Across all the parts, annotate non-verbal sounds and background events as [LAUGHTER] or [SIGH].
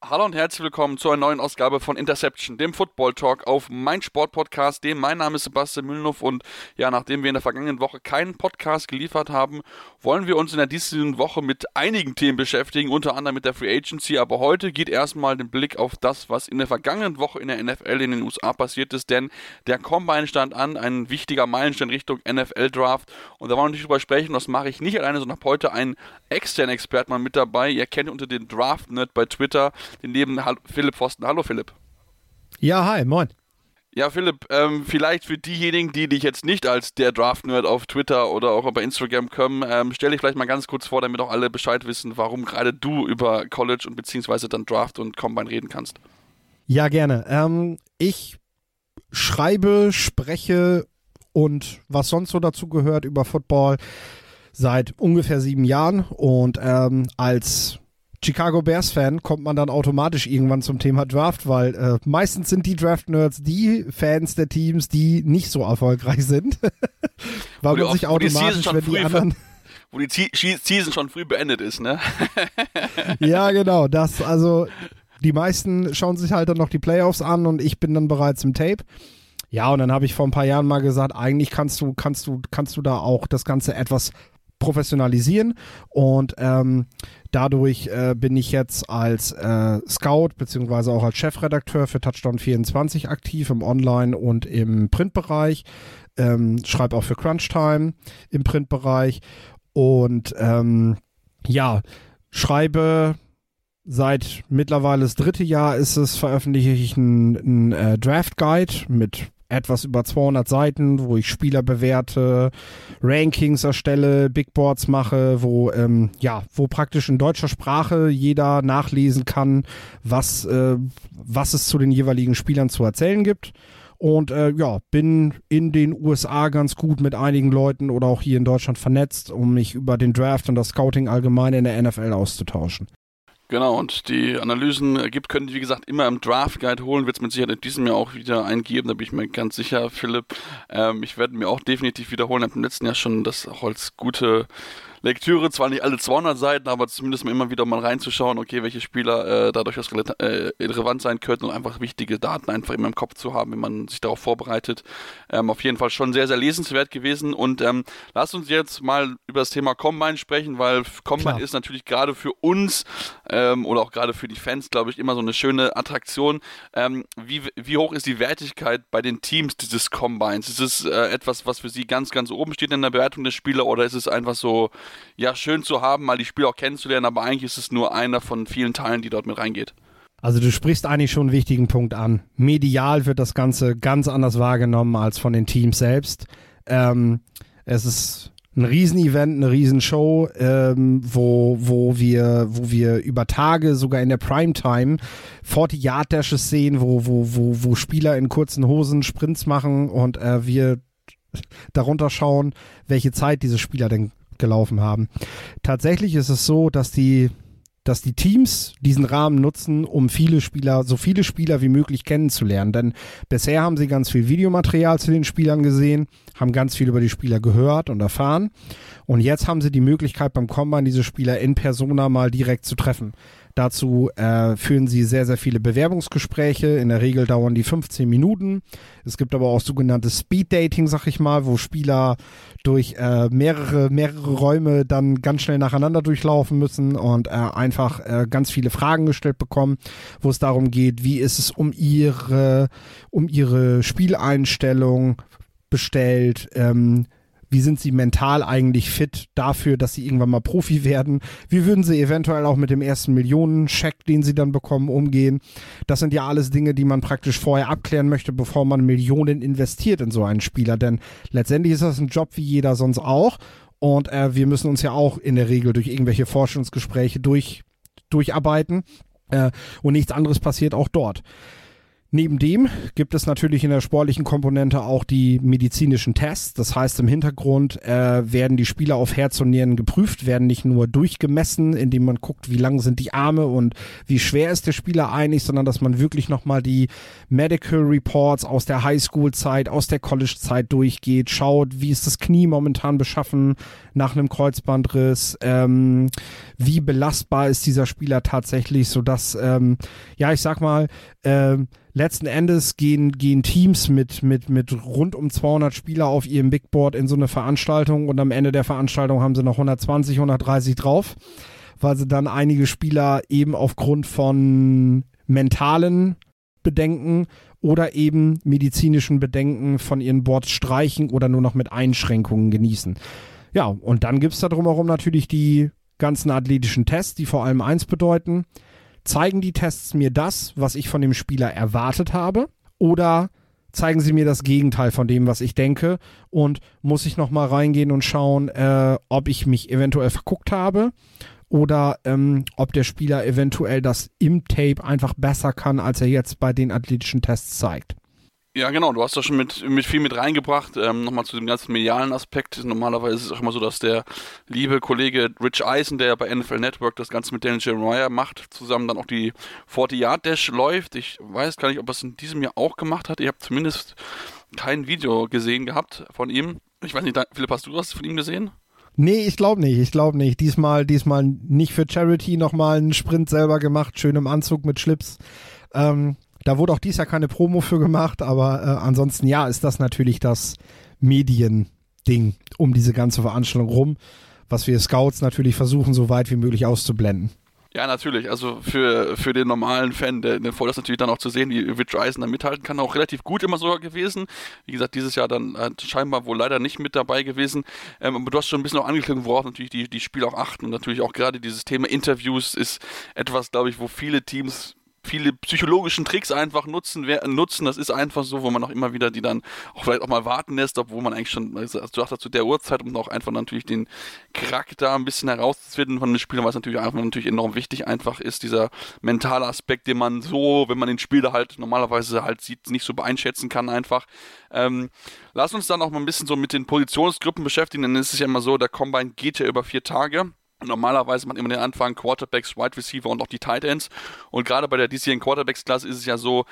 Hallo und herzlich willkommen zu einer neuen Ausgabe von Interception, dem Football Talk auf mein Sportpodcast. Dem mein Name ist Sebastian Mühlenhoff und ja, nachdem wir in der vergangenen Woche keinen Podcast geliefert haben, wollen wir uns in der diesjährigen Woche mit einigen Themen beschäftigen, unter anderem mit der Free Agency. Aber heute geht erstmal den Blick auf das, was in der vergangenen Woche in der NFL in den USA passiert ist, denn der Combine stand an, ein wichtiger Meilenstein Richtung NFL Draft. Und da wollen wir nicht drüber sprechen, das mache ich nicht alleine, sondern habe heute einen externen Experten mal mit dabei. Ihr kennt unter den Draft Nerd bei Twitter den lieben Philipp Forsten. Hallo Philipp. Ja, hi, moin. Ja, Philipp, ähm, vielleicht für diejenigen, die dich jetzt nicht als der Draft-Nerd auf Twitter oder auch bei Instagram kommen, ähm, stell dich vielleicht mal ganz kurz vor, damit auch alle Bescheid wissen, warum gerade du über College und beziehungsweise dann Draft und Combine reden kannst. Ja, gerne. Ähm, ich schreibe, spreche und was sonst so dazu gehört über Football seit ungefähr sieben Jahren und ähm, als Chicago Bears Fan kommt man dann automatisch irgendwann zum Thema Draft, weil äh, meistens sind die Draft Nerds die Fans der Teams, die nicht so erfolgreich sind, [LAUGHS] weil man sich automatisch, wenn die anderen [LAUGHS] wo die Season schon früh beendet ist, ne? [LAUGHS] ja, genau, das also die meisten schauen sich halt dann noch die Playoffs an und ich bin dann bereits im Tape. Ja, und dann habe ich vor ein paar Jahren mal gesagt, eigentlich kannst du, kannst du, kannst du da auch das Ganze etwas professionalisieren. Und ähm, dadurch äh, bin ich jetzt als äh, Scout beziehungsweise auch als Chefredakteur für Touchdown 24 aktiv im Online- und im Printbereich, ähm, schreibe auch für Crunchtime im Printbereich. Und ähm, ja, schreibe seit mittlerweile das dritte Jahr ist es, veröffentliche ich einen, äh, Draft Guide mit etwas über 200 Seiten, wo ich Spieler bewerte, Rankings erstelle, Big Boards mache, wo ähm, ja, wo praktisch in deutscher Sprache jeder nachlesen kann, was äh, was es zu den jeweiligen Spielern zu erzählen gibt. Und äh, ja, bin in den USA ganz gut mit einigen Leuten oder auch hier in Deutschland vernetzt, um mich über den Draft und das Scouting allgemein in der NFL auszutauschen. Genau, und die Analysen gibt, können die, wie gesagt, immer im Draft Guide holen. Wird es mit Sicherheit in diesem Jahr auch wieder eingeben, da bin ich mir ganz sicher, Philipp. Ähm, ich werde mir auch definitiv wiederholen. Ich habe im letzten Jahr schon das als gute Lektüre, zwar nicht alle 200 Seiten, aber zumindest mal immer wieder mal reinzuschauen, okay, welche Spieler äh, dadurch was äh, relevant sein könnten und einfach wichtige Daten einfach immer im Kopf zu haben, wenn man sich darauf vorbereitet. Ähm, auf jeden Fall schon sehr, sehr lesenswert gewesen und ähm, lasst uns jetzt mal über das Thema Combine sprechen, weil Combine Klar. ist natürlich gerade für uns ähm, oder auch gerade für die Fans, glaube ich, immer so eine schöne Attraktion. Ähm, wie, wie hoch ist die Wertigkeit bei den Teams dieses Combines? Ist es äh, etwas, was für sie ganz, ganz oben steht in der Bewertung der Spieler oder ist es einfach so, ja, schön zu haben, mal die Spieler auch kennenzulernen, aber eigentlich ist es nur einer von vielen Teilen, die dort mit reingeht. Also du sprichst eigentlich schon einen wichtigen Punkt an. Medial wird das Ganze ganz anders wahrgenommen als von den Teams selbst. Ähm, es ist ein Riesenevent, eine Riesenshow, ähm, wo, wo, wir, wo wir über Tage sogar in der Primetime 40 Yard Dashes sehen, wo, wo, wo, wo Spieler in kurzen Hosen Sprints machen und äh, wir darunter schauen, welche Zeit diese Spieler denn gelaufen haben. Tatsächlich ist es so, dass die dass die Teams diesen Rahmen nutzen, um viele Spieler, so viele Spieler wie möglich kennenzulernen. Denn bisher haben sie ganz viel Videomaterial zu den Spielern gesehen, haben ganz viel über die Spieler gehört und erfahren. Und jetzt haben sie die Möglichkeit, beim Combine diese Spieler in Persona mal direkt zu treffen. Dazu äh, führen sie sehr, sehr viele Bewerbungsgespräche. In der Regel dauern die 15 Minuten. Es gibt aber auch sogenannte Speed Dating, sag ich mal, wo Spieler durch äh, mehrere, mehrere Räume dann ganz schnell nacheinander durchlaufen müssen und äh, einfach äh, ganz viele Fragen gestellt bekommen, wo es darum geht, wie ist es um ihre, um ihre Spieleinstellung bestellt, ähm, wie sind sie mental eigentlich fit dafür, dass sie irgendwann mal Profi werden? Wie würden sie eventuell auch mit dem ersten Millionencheck, den sie dann bekommen, umgehen? Das sind ja alles Dinge, die man praktisch vorher abklären möchte, bevor man Millionen investiert in so einen Spieler. Denn letztendlich ist das ein Job wie jeder sonst auch. Und äh, wir müssen uns ja auch in der Regel durch irgendwelche Forschungsgespräche durch, durcharbeiten. Äh, und nichts anderes passiert auch dort. Neben dem gibt es natürlich in der sportlichen Komponente auch die medizinischen Tests. Das heißt, im Hintergrund äh, werden die Spieler auf Herz und Nieren geprüft, werden nicht nur durchgemessen, indem man guckt, wie lang sind die Arme und wie schwer ist der Spieler eigentlich, sondern dass man wirklich nochmal die Medical Reports aus der Highschool-Zeit, aus der College-Zeit durchgeht, schaut, wie ist das Knie momentan beschaffen nach einem Kreuzbandriss, ähm, wie belastbar ist dieser Spieler tatsächlich, sodass, ähm, ja, ich sag mal, ähm, letzten Endes gehen, gehen Teams mit, mit, mit rund um 200 Spieler auf ihrem Big Board in so eine Veranstaltung und am Ende der Veranstaltung haben sie noch 120, 130 drauf, weil sie dann einige Spieler eben aufgrund von mentalen Bedenken oder eben medizinischen Bedenken von ihren Boards streichen oder nur noch mit Einschränkungen genießen. Ja, und dann gibt es da drumherum natürlich die ganzen athletischen Tests, die vor allem eins bedeuten, Zeigen die Tests mir das, was ich von dem Spieler erwartet habe? Oder zeigen sie mir das Gegenteil von dem, was ich denke? Und muss ich nochmal reingehen und schauen, äh, ob ich mich eventuell verguckt habe? Oder ähm, ob der Spieler eventuell das im Tape einfach besser kann, als er jetzt bei den athletischen Tests zeigt? Ja, genau, du hast da schon mit, mit viel mit reingebracht. Ähm, Nochmal zu dem ganzen medialen Aspekt. Normalerweise ist es auch immer so, dass der liebe Kollege Rich Eisen, der bei NFL Network das Ganze mit Daniel Jeremiah macht, zusammen dann auch die 40-Yard-Dash läuft. Ich weiß gar nicht, ob er es in diesem Jahr auch gemacht hat. Ich habe zumindest kein Video gesehen gehabt von ihm. Ich weiß nicht, Philipp, hast du was von ihm gesehen? Nee, ich glaube nicht. Ich glaube nicht. Diesmal, diesmal nicht für Charity nochmal einen Sprint selber gemacht, schön im Anzug mit Schlips. Ähm, da wurde auch dies Jahr keine Promo für gemacht, aber äh, ansonsten ja, ist das natürlich das Mediending um diese ganze Veranstaltung rum, was wir Scouts natürlich versuchen, so weit wie möglich auszublenden. Ja, natürlich. Also für, für den normalen Fan, der, der Voll ist natürlich dann auch zu sehen, wie Rich Eisen da mithalten kann, auch relativ gut immer sogar gewesen. Wie gesagt, dieses Jahr dann äh, scheinbar wohl leider nicht mit dabei gewesen. Ähm, aber du hast schon ein bisschen auch angeklungen, worauf natürlich die, die Spieler auch achten. Und natürlich auch gerade dieses Thema Interviews ist etwas, glaube ich, wo viele Teams viele psychologischen Tricks einfach nutzen, nutzen. Das ist einfach so, wo man auch immer wieder die dann auch vielleicht auch mal warten lässt, obwohl man eigentlich schon, also du sagst zu der Uhrzeit, um auch einfach natürlich den Charakter ein bisschen herauszufinden von den Spielern, was natürlich einfach natürlich enorm wichtig einfach ist, dieser mentale Aspekt, den man so, wenn man den Spieler halt normalerweise halt sieht, nicht so einschätzen kann einfach. Ähm, lass uns dann auch mal ein bisschen so mit den Positionsgruppen beschäftigen, denn es ist ja immer so, der Combine geht ja über vier Tage. Normalerweise macht immer den Anfang Quarterbacks, Wide Receiver und auch die Tight Ends. Und gerade bei der diesjährigen Quarterbacks-Klasse ist es ja so,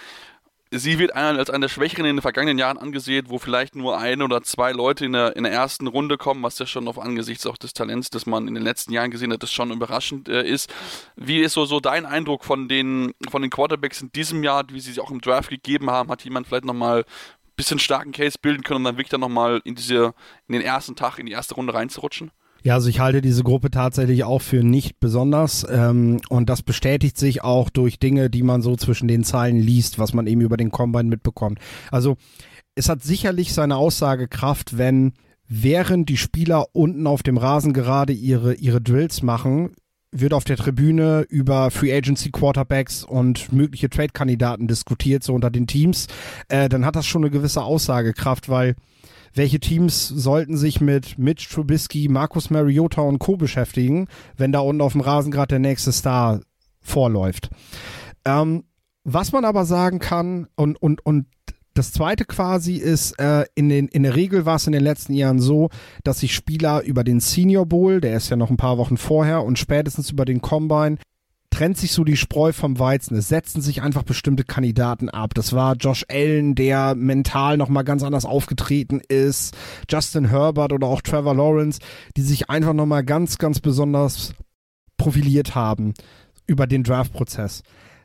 sie wird als eine der Schwächeren in den vergangenen Jahren angesehen, wo vielleicht nur ein oder zwei Leute in der, in der ersten Runde kommen, was ja schon auf angesichts auch des Talents, das man in den letzten Jahren gesehen hat, das schon überraschend äh, ist. Wie ist so, so dein Eindruck von den, von den Quarterbacks in diesem Jahr, wie sie sich auch im Draft gegeben haben? Hat jemand vielleicht nochmal ein bisschen starken Case bilden können, um dann wirklich dann nochmal in in den ersten Tag, in die erste Runde reinzurutschen? Ja, also ich halte diese Gruppe tatsächlich auch für nicht besonders ähm, und das bestätigt sich auch durch Dinge, die man so zwischen den Zeilen liest, was man eben über den Combine mitbekommt. Also es hat sicherlich seine Aussagekraft, wenn während die Spieler unten auf dem Rasen gerade ihre, ihre Drills machen, wird auf der Tribüne über Free Agency Quarterbacks und mögliche Trade-Kandidaten diskutiert, so unter den Teams, äh, dann hat das schon eine gewisse Aussagekraft, weil welche Teams sollten sich mit Mitch Trubisky, Marcus Mariota und Co. beschäftigen, wenn da unten auf dem Rasen gerade der nächste Star vorläuft. Ähm, was man aber sagen kann, und, und, und das zweite quasi ist, äh, in, den, in der Regel war es in den letzten Jahren so, dass sich Spieler über den Senior Bowl, der ist ja noch ein paar Wochen vorher, und spätestens über den Combine trennt sich so die Spreu vom Weizen. Es setzen sich einfach bestimmte Kandidaten ab. Das war Josh Allen, der mental nochmal ganz anders aufgetreten ist. Justin Herbert oder auch Trevor Lawrence, die sich einfach nochmal ganz, ganz besonders profiliert haben über den Draft-Prozess.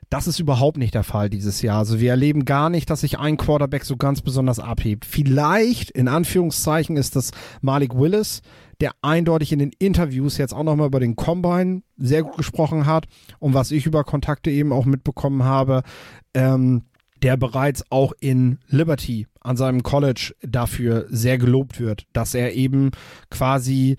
Das ist überhaupt nicht der Fall dieses Jahr. Also wir erleben gar nicht, dass sich ein Quarterback so ganz besonders abhebt. Vielleicht, in Anführungszeichen, ist das Malik Willis, der eindeutig in den Interviews jetzt auch nochmal über den Combine sehr gut gesprochen hat und was ich über Kontakte eben auch mitbekommen habe, ähm, der bereits auch in Liberty an seinem College dafür sehr gelobt wird, dass er eben quasi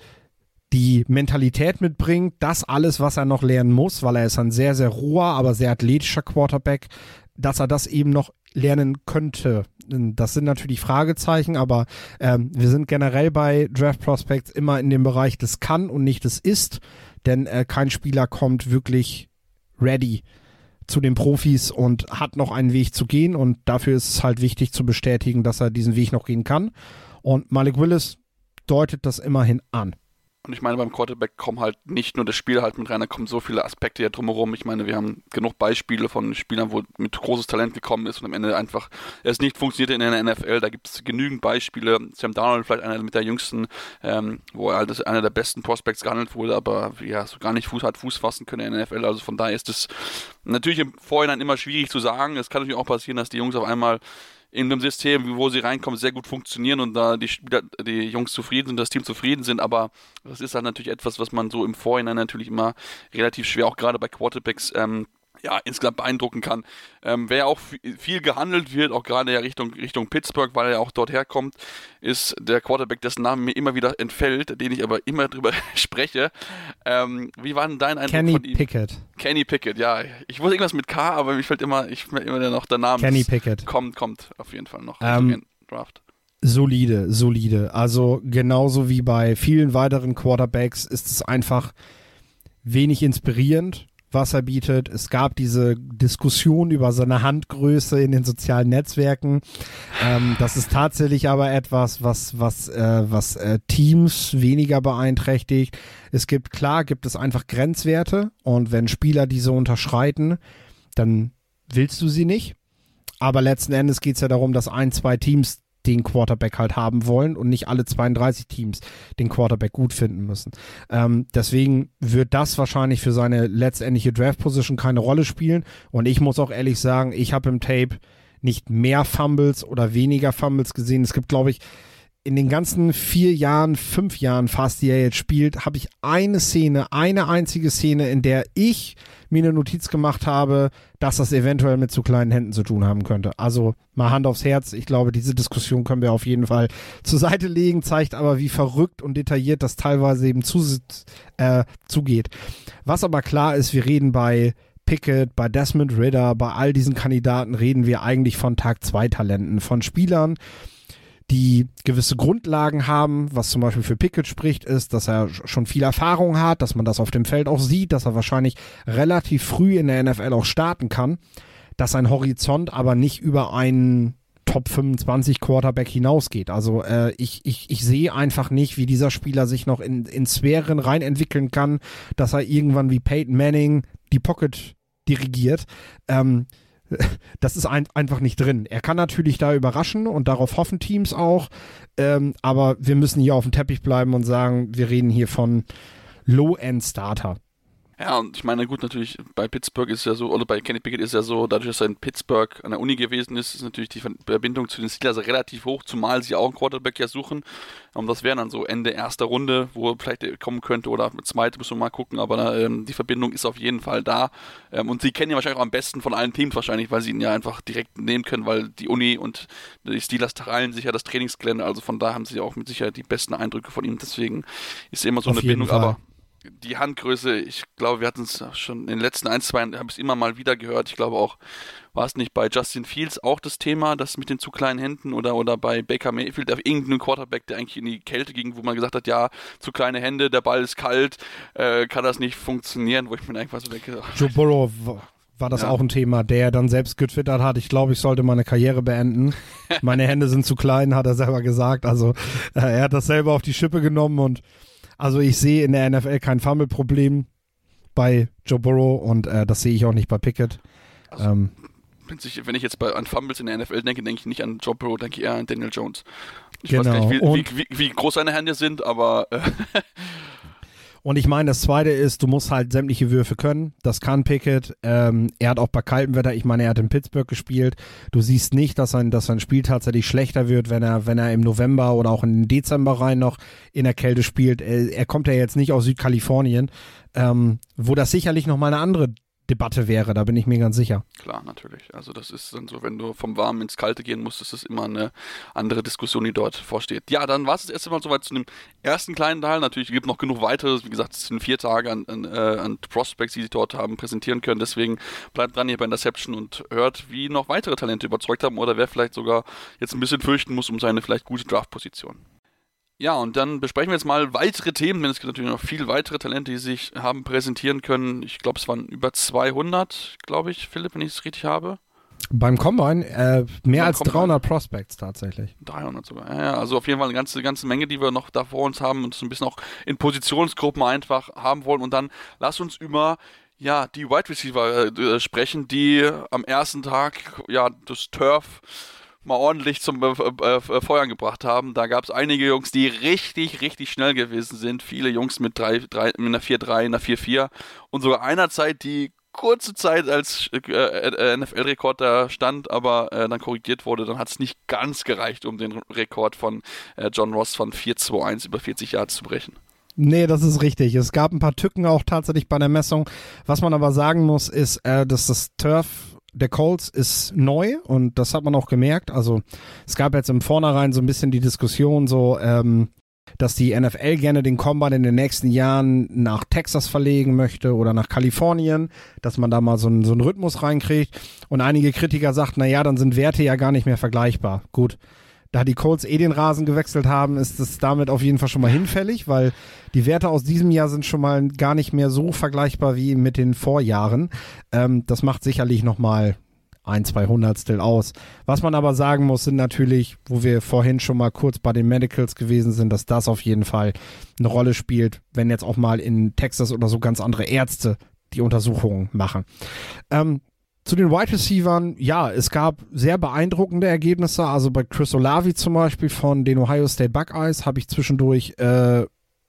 die Mentalität mitbringt, das alles, was er noch lernen muss, weil er ist ein sehr, sehr roher, aber sehr athletischer Quarterback, dass er das eben noch lernen könnte. Das sind natürlich Fragezeichen, aber ähm, wir sind generell bei Draft Prospects immer in dem Bereich des kann und nicht des ist, denn äh, kein Spieler kommt wirklich ready zu den Profis und hat noch einen Weg zu gehen und dafür ist es halt wichtig zu bestätigen, dass er diesen Weg noch gehen kann. Und Malik Willis deutet das immerhin an. Und ich meine, beim Quarterback kommen halt nicht nur das Spiel halt mit rein, da kommen so viele Aspekte ja drumherum. Ich meine, wir haben genug Beispiele von Spielern, wo mit großes Talent gekommen ist und am Ende einfach es nicht funktioniert in der NFL. Da gibt es genügend Beispiele. Sam Darnold vielleicht einer mit der jüngsten, ähm, wo er halt einer der besten Prospects gehandelt wurde, aber ja, so gar nicht Fuß hat Fuß fassen können in der NFL. Also von daher ist es natürlich im Vorhinein immer schwierig zu sagen. Es kann natürlich auch passieren, dass die Jungs auf einmal in einem System, wo sie reinkommen, sehr gut funktionieren und da die, die Jungs zufrieden sind, das Team zufrieden sind. Aber das ist halt natürlich etwas, was man so im Vorhinein natürlich immer relativ schwer, auch gerade bei Quarterbacks, ähm, ja, insgesamt beeindrucken kann. Ähm, wer auch viel gehandelt wird, auch gerade ja Richtung, Richtung Pittsburgh, weil er auch dort herkommt, ist der Quarterback, dessen Name mir immer wieder entfällt, den ich aber immer [LAUGHS] drüber spreche. Ähm, wie war denn dein Eindruck Kenny von ihm? Pickett. Kenny Pickett, ja. Ich wusste irgendwas mit K, aber mir fällt immer, ich immer noch der Name. Kenny Pickett. Kommt, kommt auf jeden Fall noch. Ähm, Draft. Solide, solide. Also genauso wie bei vielen weiteren Quarterbacks ist es einfach wenig inspirierend was er bietet. Es gab diese Diskussion über seine Handgröße in den sozialen Netzwerken. Ähm, das ist tatsächlich aber etwas, was, was, äh, was äh, Teams weniger beeinträchtigt. Es gibt, klar, gibt es einfach Grenzwerte und wenn Spieler diese unterschreiten, dann willst du sie nicht. Aber letzten Endes geht es ja darum, dass ein, zwei Teams den Quarterback halt haben wollen und nicht alle 32 Teams den Quarterback gut finden müssen. Ähm, deswegen wird das wahrscheinlich für seine letztendliche Draft-Position keine Rolle spielen. Und ich muss auch ehrlich sagen, ich habe im Tape nicht mehr Fumbles oder weniger Fumbles gesehen. Es gibt, glaube ich, in den ganzen vier Jahren, fünf Jahren fast, die er jetzt spielt, habe ich eine Szene, eine einzige Szene, in der ich mir eine Notiz gemacht habe, dass das eventuell mit zu kleinen Händen zu tun haben könnte. Also mal Hand aufs Herz. Ich glaube, diese Diskussion können wir auf jeden Fall zur Seite legen, zeigt aber, wie verrückt und detailliert das teilweise eben zu, äh, zugeht. Was aber klar ist, wir reden bei Pickett, bei Desmond Ritter, bei all diesen Kandidaten reden wir eigentlich von Tag 2 Talenten, von Spielern, die gewisse Grundlagen haben. Was zum Beispiel für Pickett spricht, ist, dass er schon viel Erfahrung hat, dass man das auf dem Feld auch sieht, dass er wahrscheinlich relativ früh in der NFL auch starten kann, dass sein Horizont aber nicht über einen Top 25 Quarterback hinausgeht. Also äh, ich, ich, ich sehe einfach nicht, wie dieser Spieler sich noch in, in Sphären rein entwickeln kann, dass er irgendwann wie Peyton Manning die Pocket dirigiert. Ähm, das ist ein, einfach nicht drin. Er kann natürlich da überraschen und darauf hoffen Teams auch, ähm, aber wir müssen hier auf dem Teppich bleiben und sagen, wir reden hier von Low-End-Starter. Ja, und ich meine, gut, natürlich bei Pittsburgh ist ja so, oder bei Kenny Pickett ist ja so, dadurch, dass er in Pittsburgh an der Uni gewesen ist, ist natürlich die Verbindung zu den Steelers relativ hoch, zumal sie auch einen Quarterback ja suchen. Und das wäre dann so Ende erster Runde, wo er vielleicht kommen könnte, oder zweite, müssen wir mal gucken, aber ähm, die Verbindung ist auf jeden Fall da. Ähm, und sie kennen ihn wahrscheinlich auch am besten von allen Teams wahrscheinlich, weil sie ihn ja einfach direkt nehmen können, weil die Uni und die Steelers teilen sich ja das Trainingsgelände, also von da haben sie auch mit Sicherheit die besten Eindrücke von ihm. Deswegen ist immer so auf eine Bindung, Fall. aber die Handgröße, ich glaube, wir hatten es schon in den letzten ein, zwei Jahren, habe ich es immer mal wieder gehört. Ich glaube auch, war es nicht bei Justin Fields auch das Thema, das mit den zu kleinen Händen oder, oder bei Baker Mayfield, auf irgendeinen Quarterback, der eigentlich in die Kälte ging, wo man gesagt hat, ja, zu kleine Hände, der Ball ist kalt, äh, kann das nicht funktionieren, wo ich mir einfach so denke. Joe Burrow war das ja. auch ein Thema, der dann selbst getwittert hat, ich glaube, ich sollte meine Karriere beenden. [LAUGHS] Meine Hände sind zu klein, hat er selber gesagt. Also äh, er hat das selber auf die Schippe genommen und also ich sehe in der NFL kein Fumble-Problem bei Joe Burrow und äh, das sehe ich auch nicht bei Pickett. Also, ähm, wenn ich jetzt bei, an Fumbles in der NFL denke, denke ich nicht an Joe Burrow, denke ich eher an Daniel Jones. Ich genau. weiß gar nicht, wie, wie, wie, wie groß seine Hände sind, aber äh, [LAUGHS] Und ich meine, das zweite ist, du musst halt sämtliche Würfe können. Das kann Pickett. Ähm, er hat auch bei kaltem Wetter, ich meine, er hat in Pittsburgh gespielt. Du siehst nicht, dass sein, dass sein Spiel tatsächlich schlechter wird, wenn er, wenn er im November oder auch den Dezember rein noch in der Kälte spielt. Er, er kommt ja jetzt nicht aus Südkalifornien, ähm, wo das sicherlich nochmal eine andere Debatte wäre, da bin ich mir ganz sicher. Klar, natürlich. Also das ist dann so, wenn du vom Warmen ins Kalte gehen musst, ist das immer eine andere Diskussion, die dort vorsteht. Ja, dann war es erst einmal soweit zu dem ersten kleinen Teil. Natürlich gibt es noch genug weiteres. Wie gesagt, es sind vier Tage an, an, äh, an Prospects, die sie dort haben präsentieren können. Deswegen bleibt dran hier bei Interception und hört, wie noch weitere Talente überzeugt haben oder wer vielleicht sogar jetzt ein bisschen fürchten muss um seine vielleicht gute Draft-Position. Ja, und dann besprechen wir jetzt mal weitere Themen, denn es gibt natürlich noch viel weitere Talente, die sich haben präsentieren können. Ich glaube, es waren über 200, glaube ich, Philipp, wenn ich es richtig habe. Beim Combine äh, mehr Beim als Combine. 300 Prospects tatsächlich. 300 sogar. Ja, also auf jeden Fall eine ganze, ganze Menge, die wir noch da vor uns haben und so ein bisschen auch in Positionsgruppen einfach haben wollen. Und dann lass uns über ja, die Wide Receiver äh, sprechen, die am ersten Tag ja das Turf mal ordentlich zum äh, äh, äh, Feuern gebracht haben. Da gab es einige Jungs, die richtig, richtig schnell gewesen sind. Viele Jungs mit, drei, drei, mit einer 4-3, einer 4-4 und sogar einer Zeit, die kurze Zeit als äh, äh NFL-Rekord da stand, aber äh, dann korrigiert wurde, dann hat es nicht ganz gereicht, um den Rekord von äh, John Ross von 4-2-1 über 40 Jahre zu brechen. Nee, das ist richtig. Es gab ein paar Tücken auch tatsächlich bei der Messung. Was man aber sagen muss, ist, äh, dass das Turf der Colts ist neu und das hat man auch gemerkt. Also es gab jetzt im Vornherein so ein bisschen die Diskussion so, ähm, dass die NFL gerne den Combine in den nächsten Jahren nach Texas verlegen möchte oder nach Kalifornien, dass man da mal so einen, so einen Rhythmus reinkriegt. Und einige Kritiker sagten, na ja, dann sind Werte ja gar nicht mehr vergleichbar. Gut, da die Colts eh den Rasen gewechselt haben, ist es damit auf jeden Fall schon mal hinfällig, weil die Werte aus diesem Jahr sind schon mal gar nicht mehr so vergleichbar wie mit den Vorjahren. Ähm, das macht sicherlich noch mal ein, zwei Hundertstel aus. Was man aber sagen muss, sind natürlich, wo wir vorhin schon mal kurz bei den Medicals gewesen sind, dass das auf jeden Fall eine Rolle spielt, wenn jetzt auch mal in Texas oder so ganz andere Ärzte die Untersuchungen machen. Ähm, zu den Wide Receivers, ja, es gab sehr beeindruckende Ergebnisse. Also bei Chris Olavi zum Beispiel von den Ohio State Buckeyes habe ich zwischendurch äh,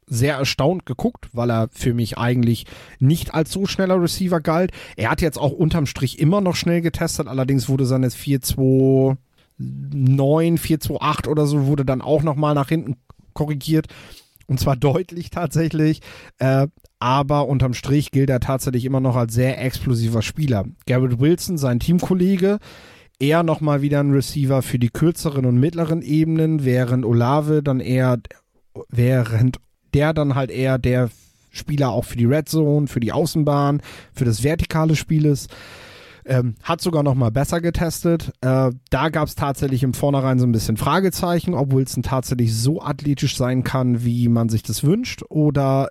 sehr erstaunt geguckt, weil er für mich eigentlich nicht als so schneller Receiver galt. Er hat jetzt auch unterm Strich immer noch schnell getestet, allerdings wurde seine 4-2 9, 4-2-8 oder so wurde dann auch nochmal nach hinten korrigiert. Und zwar [LAUGHS] deutlich tatsächlich. Äh, aber unterm Strich gilt er tatsächlich immer noch als sehr explosiver Spieler. Garrett Wilson, sein Teamkollege, eher nochmal wieder ein Receiver für die kürzeren und mittleren Ebenen, während Olave dann eher, während der dann halt eher der Spieler auch für die Red Zone, für die Außenbahn, für das vertikale Spiel ist. Ähm, hat sogar noch mal besser getestet. Äh, da gab es tatsächlich im Vornherein so ein bisschen Fragezeichen, ob Wilson tatsächlich so athletisch sein kann, wie man sich das wünscht, oder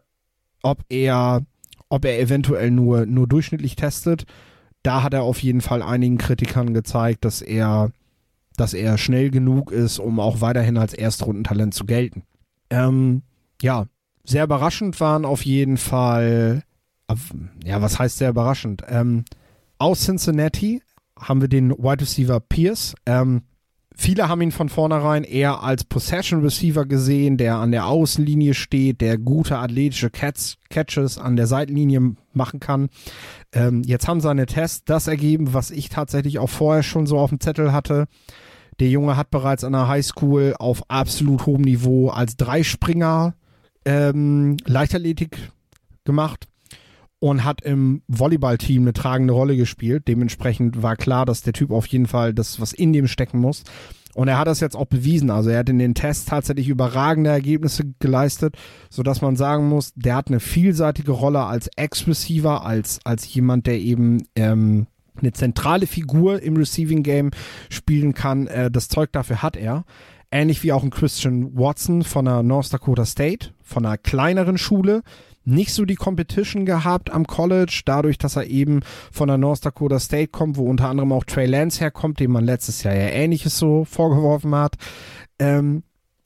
ob er, ob er eventuell nur, nur durchschnittlich testet. Da hat er auf jeden Fall einigen Kritikern gezeigt, dass er, dass er schnell genug ist, um auch weiterhin als Erstrundentalent zu gelten. Ähm, ja, sehr überraschend waren auf jeden Fall, ja, was heißt sehr überraschend? Ähm, aus Cincinnati haben wir den Wide Receiver Pierce. Ähm, viele haben ihn von vornherein eher als Possession Receiver gesehen, der an der Außenlinie steht, der gute athletische Catch Catches an der Seitenlinie machen kann. Ähm, jetzt haben seine Tests das ergeben, was ich tatsächlich auch vorher schon so auf dem Zettel hatte. Der Junge hat bereits an der Highschool auf absolut hohem Niveau als Dreispringer ähm, Leichtathletik gemacht und hat im Volleyballteam eine tragende Rolle gespielt. Dementsprechend war klar, dass der Typ auf jeden Fall das, was in dem stecken muss. Und er hat das jetzt auch bewiesen. Also er hat in den Tests tatsächlich überragende Ergebnisse geleistet, sodass man sagen muss, der hat eine vielseitige Rolle als Ex-Receiver, als, als jemand, der eben ähm, eine zentrale Figur im Receiving Game spielen kann. Äh, das Zeug dafür hat er. Ähnlich wie auch ein Christian Watson von der North Dakota State, von einer kleineren Schule, nicht so die Competition gehabt am College, dadurch, dass er eben von der North Dakota State kommt, wo unter anderem auch Trey Lance herkommt, dem man letztes Jahr ja ähnliches so vorgeworfen hat. Ähm,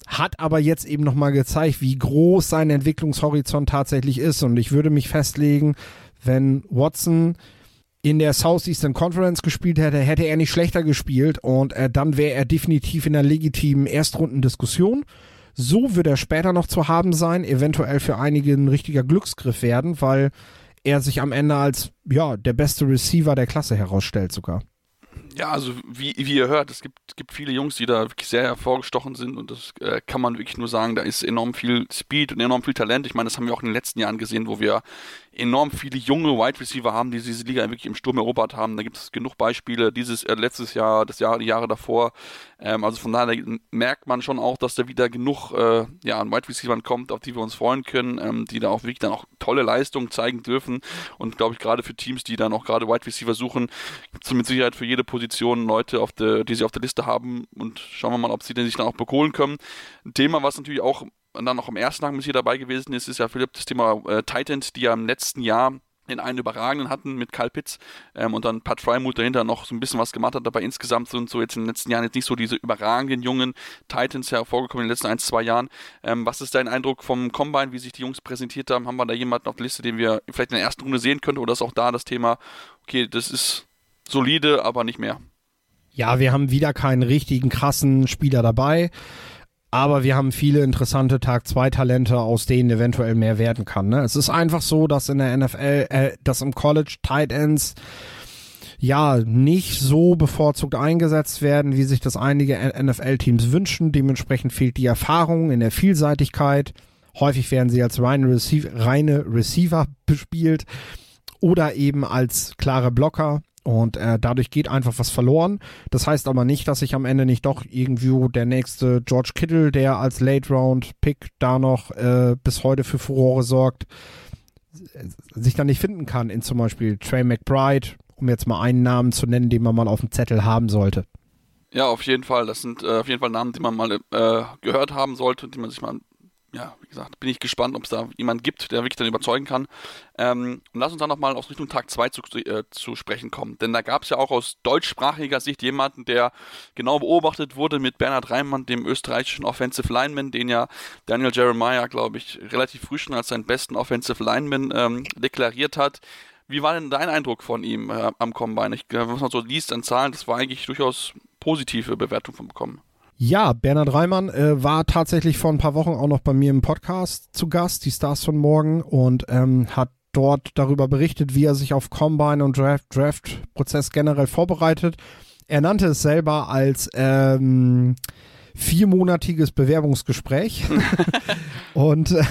hat aber jetzt eben nochmal gezeigt, wie groß sein Entwicklungshorizont tatsächlich ist. Und ich würde mich festlegen, wenn Watson in der Southeastern Conference gespielt hätte, hätte er nicht schlechter gespielt und äh, dann wäre er definitiv in einer legitimen Erstrundendiskussion. So wird er später noch zu haben sein, eventuell für einige ein richtiger Glücksgriff werden, weil er sich am Ende als ja der beste Receiver der Klasse herausstellt sogar. Ja, also wie, wie ihr hört, es gibt, gibt viele Jungs, die da wirklich sehr hervorgestochen sind und das äh, kann man wirklich nur sagen, da ist enorm viel Speed und enorm viel Talent. Ich meine, das haben wir auch in den letzten Jahren gesehen, wo wir enorm viele junge Wide Receiver haben, die diese Liga wirklich im Sturm erobert haben. Da gibt es genug Beispiele, dieses äh, letztes Jahr, das Jahr, die Jahre davor. Ähm, also von daher merkt man schon auch, dass da wieder genug äh, ja, an Wide Receivers kommt, auf die wir uns freuen können, ähm, die da auch wirklich dann auch tolle Leistungen zeigen dürfen. Und glaube ich, gerade für Teams, die dann auch gerade Wide Receiver suchen, gibt es mit Sicherheit für jede Position Leute, auf der, die sie auf der Liste haben. Und schauen wir mal, ob sie denn sich dann auch bekohlen können. Ein Thema, was natürlich auch dann noch am ersten Tag mit hier dabei gewesen ist, ist ja Philipp das Thema äh, Titans, die ja im letzten Jahr den einen überragenden hatten mit Kyle Pitts ähm, und dann Pat Frymuth dahinter noch so ein bisschen was gemacht hat, aber insgesamt sind so jetzt in den letzten Jahren jetzt nicht so diese überragenden jungen Titans hervorgekommen in den letzten ein, zwei Jahren. Ähm, was ist dein Eindruck vom Combine, wie sich die Jungs präsentiert haben? Haben wir da jemanden auf der Liste, den wir vielleicht in der ersten Runde sehen könnten oder ist auch da das Thema, okay, das ist solide, aber nicht mehr? Ja, wir haben wieder keinen richtigen krassen Spieler dabei. Aber wir haben viele interessante Tag-2-Talente, aus denen eventuell mehr werden kann. Ne? Es ist einfach so, dass in der NFL, äh, dass im College Tight Ends ja nicht so bevorzugt eingesetzt werden, wie sich das einige NFL-Teams wünschen. Dementsprechend fehlt die Erfahrung in der Vielseitigkeit. Häufig werden sie als reine, Receiver, reine Receiver bespielt oder eben als klare Blocker. Und äh, dadurch geht einfach was verloren. Das heißt aber nicht, dass sich am Ende nicht doch irgendwie der nächste George Kittle, der als Late-Round-Pick da noch äh, bis heute für Furore sorgt, sich dann nicht finden kann in zum Beispiel Trey McBride, um jetzt mal einen Namen zu nennen, den man mal auf dem Zettel haben sollte. Ja, auf jeden Fall. Das sind äh, auf jeden Fall Namen, die man mal äh, gehört haben sollte, die man sich mal ja, wie gesagt, bin ich gespannt, ob es da jemanden gibt, der wirklich dann überzeugen kann. Ähm, und lass uns dann nochmal aus Richtung Tag 2 zu, äh, zu sprechen kommen. Denn da gab es ja auch aus deutschsprachiger Sicht jemanden, der genau beobachtet wurde mit Bernhard Reimann, dem österreichischen Offensive Lineman, den ja Daniel Jeremiah, glaube ich, relativ früh schon als seinen besten Offensive Lineman ähm, deklariert hat. Wie war denn dein Eindruck von ihm äh, am Combine? Ich, äh, was man so liest an Zahlen, das war eigentlich durchaus positive Bewertung von bekommen. Ja, Bernhard Reimann äh, war tatsächlich vor ein paar Wochen auch noch bei mir im Podcast zu Gast, die Stars von morgen, und ähm, hat dort darüber berichtet, wie er sich auf Combine und Draft-Prozess Draft generell vorbereitet. Er nannte es selber als ähm, viermonatiges Bewerbungsgespräch [LAUGHS] und äh,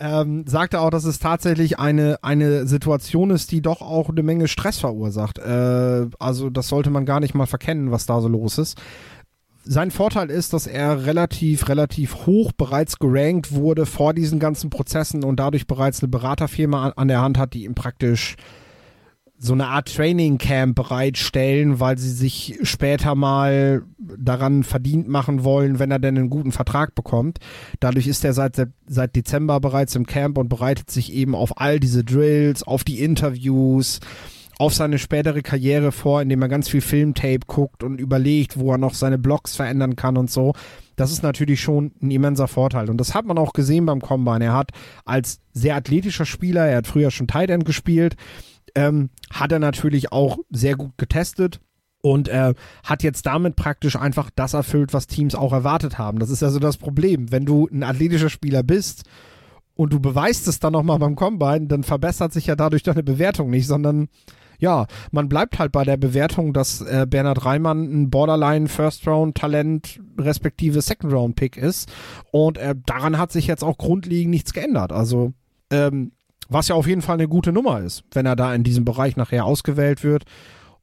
ähm, sagte auch, dass es tatsächlich eine, eine Situation ist, die doch auch eine Menge Stress verursacht. Äh, also das sollte man gar nicht mal verkennen, was da so los ist sein Vorteil ist, dass er relativ, relativ hoch bereits gerankt wurde vor diesen ganzen Prozessen und dadurch bereits eine Beraterfirma an, der Hand hat, die ihm praktisch so eine Art Training Camp bereitstellen, weil sie sich später mal daran verdient machen wollen, wenn er denn einen guten Vertrag bekommt. Dadurch ist er seit, seit Dezember bereits im Camp und bereitet sich eben auf all diese Drills, auf die Interviews, auf seine spätere Karriere vor, indem er ganz viel Filmtape guckt und überlegt, wo er noch seine Blogs verändern kann und so. Das ist natürlich schon ein immenser Vorteil. Und das hat man auch gesehen beim Combine. Er hat als sehr athletischer Spieler, er hat früher schon Tight End gespielt, ähm, hat er natürlich auch sehr gut getestet und äh, hat jetzt damit praktisch einfach das erfüllt, was Teams auch erwartet haben. Das ist also das Problem. Wenn du ein athletischer Spieler bist und du beweist es dann nochmal beim Combine, dann verbessert sich ja dadurch deine Bewertung nicht, sondern ja, man bleibt halt bei der Bewertung, dass äh, Bernhard Reimann ein Borderline First Round Talent respektive Second Round Pick ist und äh, daran hat sich jetzt auch grundlegend nichts geändert. Also ähm, was ja auf jeden Fall eine gute Nummer ist, wenn er da in diesem Bereich nachher ausgewählt wird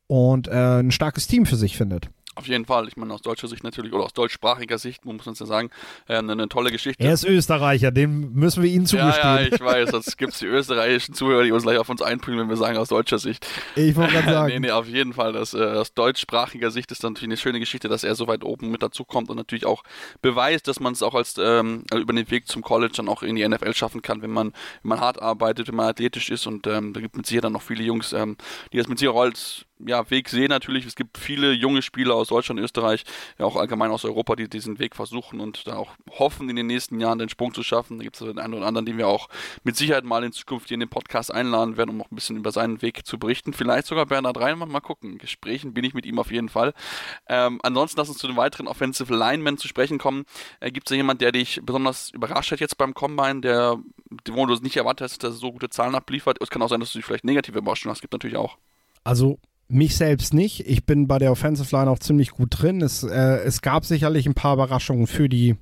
und äh, ein starkes Team für sich findet. Auf jeden Fall. Ich meine, aus deutscher Sicht natürlich, oder aus deutschsprachiger Sicht, muss man es ja sagen, äh, eine, eine, tolle Geschichte. Er ist Österreicher, dem müssen wir Ihnen zugestehen. Ja, ja, ich weiß. Sonst gibt es die österreichischen Zuhörer, die uns gleich auf uns einprügeln, wenn wir sagen, aus deutscher Sicht. Ich wollte gerade [LAUGHS] sagen. nee, nee, auf jeden Fall. Das, äh, aus deutschsprachiger Sicht ist dann natürlich eine schöne Geschichte, dass er so weit oben mit dazu kommt und natürlich auch beweist, dass man es auch als ähm, über den Weg zum College dann auch in die NFL schaffen kann, wenn man, wenn man hart arbeitet, wenn man athletisch ist und ähm, da gibt es mit Sicherheit dann noch viele Jungs, ähm, die das mit Sicherheit als ja, Weg sehen natürlich. Es gibt viele junge Spieler aus Deutschland, Österreich, ja auch allgemein aus Europa, die diesen Weg versuchen und da auch hoffen, in den nächsten Jahren den Sprung zu schaffen. Da gibt es den einen oder anderen, den wir auch mit Sicherheit mal in Zukunft hier in den Podcast einladen werden, um auch ein bisschen über seinen Weg zu berichten. Vielleicht sogar Bernhard Reinmann, mal gucken. Gesprächen bin ich mit ihm auf jeden Fall. Ähm, ansonsten lass uns zu den weiteren Offensive Linemen zu sprechen kommen. Äh, gibt es da jemanden, der dich besonders überrascht hat jetzt beim Combine, der, wo du es nicht erwartet hast, dass er so gute Zahlen abliefert? Es kann auch sein, dass du dich vielleicht negative Überraschungen hast. Gibt natürlich auch. Also mich selbst nicht. Ich bin bei der Offensive Line auch ziemlich gut drin. Es, äh, es gab sicherlich ein paar Überraschungen für die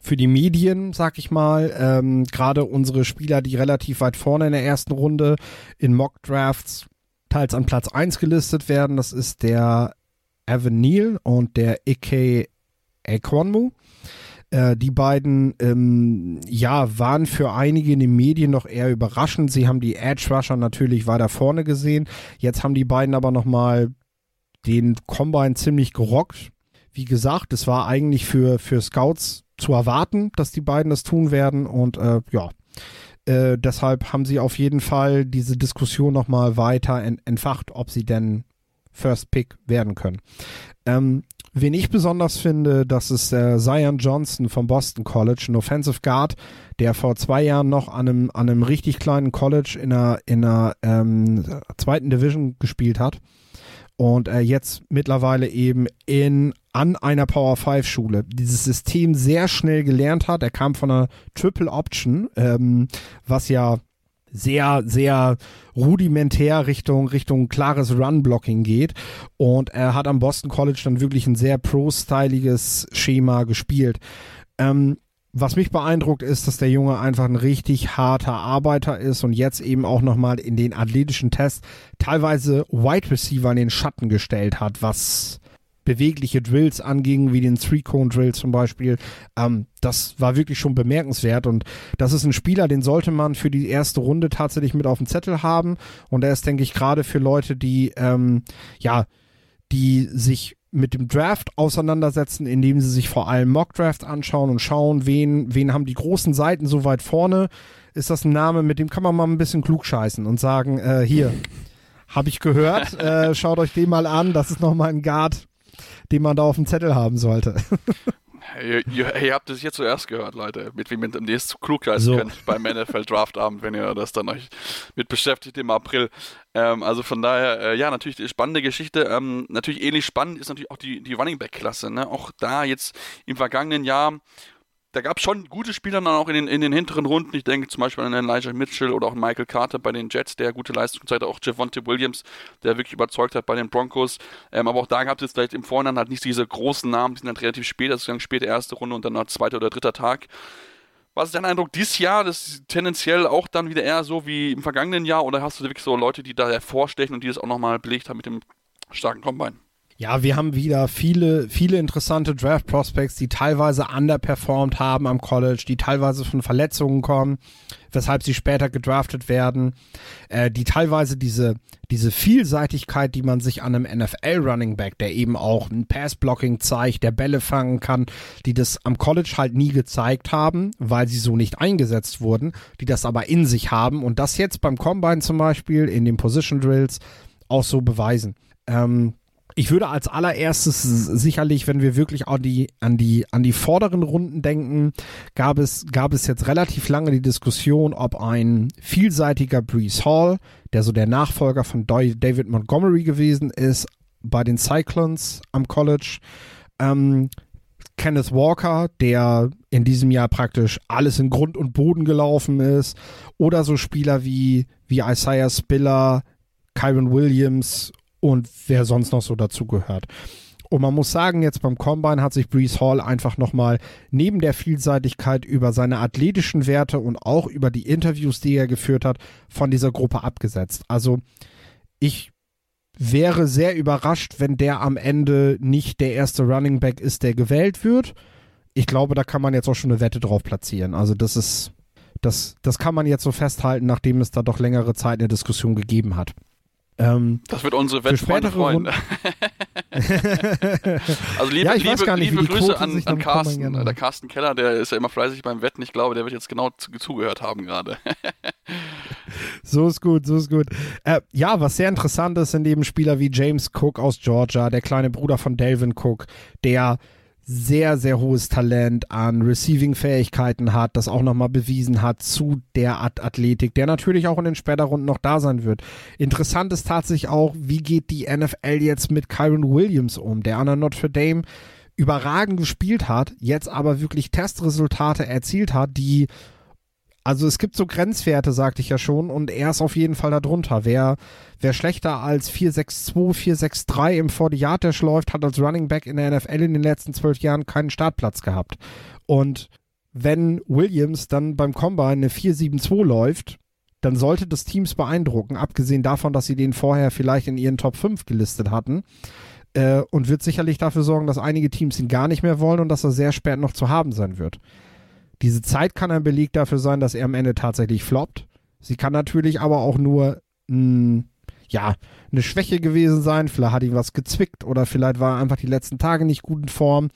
für die Medien, sag ich mal. Ähm, Gerade unsere Spieler, die relativ weit vorne in der ersten Runde in Mock Drafts teils an Platz 1 gelistet werden. Das ist der Evan Neal und der Ike Ekwonmu. Äh, die beiden, ähm, ja, waren für einige in den Medien noch eher überraschend. Sie haben die Edge Rusher natürlich weiter vorne gesehen. Jetzt haben die beiden aber nochmal den Combine ziemlich gerockt. Wie gesagt, es war eigentlich für, für Scouts zu erwarten, dass die beiden das tun werden und äh, ja, äh, deshalb haben sie auf jeden Fall diese Diskussion nochmal weiter entfacht, ob sie denn First Pick werden können. Ähm, wen ich besonders finde, das ist der Zion Johnson vom Boston College, ein Offensive Guard, der vor zwei Jahren noch an einem, an einem richtig kleinen College in einer, in einer ähm, zweiten Division gespielt hat und er jetzt mittlerweile eben in an einer Power 5 Schule dieses System sehr schnell gelernt hat. Er kam von einer Triple Option, ähm, was ja sehr, sehr rudimentär Richtung, Richtung klares Run-Blocking geht. Und er hat am Boston College dann wirklich ein sehr pro-styliges Schema gespielt. Ähm, was mich beeindruckt ist, dass der Junge einfach ein richtig harter Arbeiter ist und jetzt eben auch nochmal in den athletischen Tests teilweise Wide Receiver in den Schatten gestellt hat, was bewegliche Drills anging, wie den Three-Cone-Drill zum Beispiel. Ähm, das war wirklich schon bemerkenswert und das ist ein Spieler, den sollte man für die erste Runde tatsächlich mit auf dem Zettel haben und er ist, denke ich, gerade für Leute, die, ähm, ja, die sich mit dem Draft auseinandersetzen, indem sie sich vor allem Mock-Draft anschauen und schauen, wen, wen haben die großen Seiten so weit vorne. Ist das ein Name, mit dem kann man mal ein bisschen klug scheißen und sagen, äh, hier, habe ich gehört, äh, schaut euch den mal an, das ist nochmal ein Guard, den man da auf dem Zettel haben sollte. Ihr, ihr, ihr, habt es hier zuerst gehört, Leute, mit wem ihr demnächst klugscheißen so. könnt beim NFL Draftabend, wenn ihr das dann euch mit beschäftigt im April. Ähm, also von daher, äh, ja, natürlich eine spannende Geschichte. Ähm, natürlich ähnlich spannend ist natürlich auch die, die Running Back Klasse. Ne? Auch da jetzt im vergangenen Jahr da gab es schon gute Spieler dann auch in den, in den hinteren Runden. Ich denke zum Beispiel an Elijah Mitchell oder auch Michael Carter bei den Jets, der gute Leistung zeigte. Auch Javonte Williams, der wirklich überzeugt hat bei den Broncos. Ähm, aber auch da gab es vielleicht im Vorhinein halt nicht diese großen Namen, die sind dann relativ spät, das ist dann späte erste Runde und dann noch zweiter oder dritter Tag. Was ist dein Eindruck dieses Jahr? Das ist tendenziell auch dann wieder eher so wie im vergangenen Jahr oder hast du wirklich so Leute, die da hervorstechen und die das auch nochmal belegt haben mit dem starken Combine? Ja, wir haben wieder viele, viele interessante Draft Prospects, die teilweise underperformed haben am College, die teilweise von Verletzungen kommen, weshalb sie später gedraftet werden, äh, die teilweise diese, diese Vielseitigkeit, die man sich an einem NFL Running Back, der eben auch ein Pass Blocking zeigt, der Bälle fangen kann, die das am College halt nie gezeigt haben, weil sie so nicht eingesetzt wurden, die das aber in sich haben und das jetzt beim Combine zum Beispiel in den Position Drills auch so beweisen. Ähm, ich würde als allererstes sicherlich, wenn wir wirklich an die, an die, an die vorderen Runden denken, gab es, gab es jetzt relativ lange die Diskussion, ob ein vielseitiger Brees Hall, der so der Nachfolger von David Montgomery gewesen ist, bei den Cyclones am College, ähm, Kenneth Walker, der in diesem Jahr praktisch alles in Grund und Boden gelaufen ist, oder so Spieler wie, wie Isaiah Spiller, Kyron Williams und wer sonst noch so dazugehört. Und man muss sagen, jetzt beim Combine hat sich Brees Hall einfach nochmal neben der Vielseitigkeit über seine athletischen Werte und auch über die Interviews, die er geführt hat, von dieser Gruppe abgesetzt. Also ich wäre sehr überrascht, wenn der am Ende nicht der erste Running Back ist, der gewählt wird. Ich glaube, da kann man jetzt auch schon eine Wette drauf platzieren. Also das ist, das, das kann man jetzt so festhalten, nachdem es da doch längere Zeit eine Diskussion gegeben hat. Ähm, das wird unsere Wettfreunde freuen. [LAUGHS] also [LAUGHS] liebe, ja, liebe, nicht, liebe Grüße an, an Carsten. Der Carsten Keller, der ist ja immer fleißig beim Wetten. Ich glaube, der wird jetzt genau zu, zugehört haben gerade. [LAUGHS] so ist gut, so ist gut. Äh, ja, was sehr interessant ist, sind eben Spieler wie James Cook aus Georgia, der kleine Bruder von Delvin Cook, der sehr, sehr hohes Talent an Receiving-Fähigkeiten hat, das auch nochmal bewiesen hat zu der Art Athletik, der natürlich auch in den Späterrunden noch da sein wird. Interessant ist tatsächlich auch, wie geht die NFL jetzt mit Kyron Williams um, der an der Notre Dame überragend gespielt hat, jetzt aber wirklich Testresultate erzielt hat, die also es gibt so Grenzwerte, sagte ich ja schon, und er ist auf jeden Fall darunter. Wer, wer schlechter als 462, 463 im 40 Yard läuft, hat als Running Back in der NFL in den letzten zwölf Jahren keinen Startplatz gehabt. Und wenn Williams dann beim Combine eine 472 läuft, dann sollte das Teams beeindrucken, abgesehen davon, dass sie den vorher vielleicht in ihren Top 5 gelistet hatten. Äh, und wird sicherlich dafür sorgen, dass einige Teams ihn gar nicht mehr wollen und dass er sehr spät noch zu haben sein wird. Diese Zeit kann ein Beleg dafür sein, dass er am Ende tatsächlich floppt. Sie kann natürlich aber auch nur mh, ja, eine Schwäche gewesen sein. Vielleicht hat ihn was gezwickt oder vielleicht war er einfach die letzten Tage nicht gut in Form.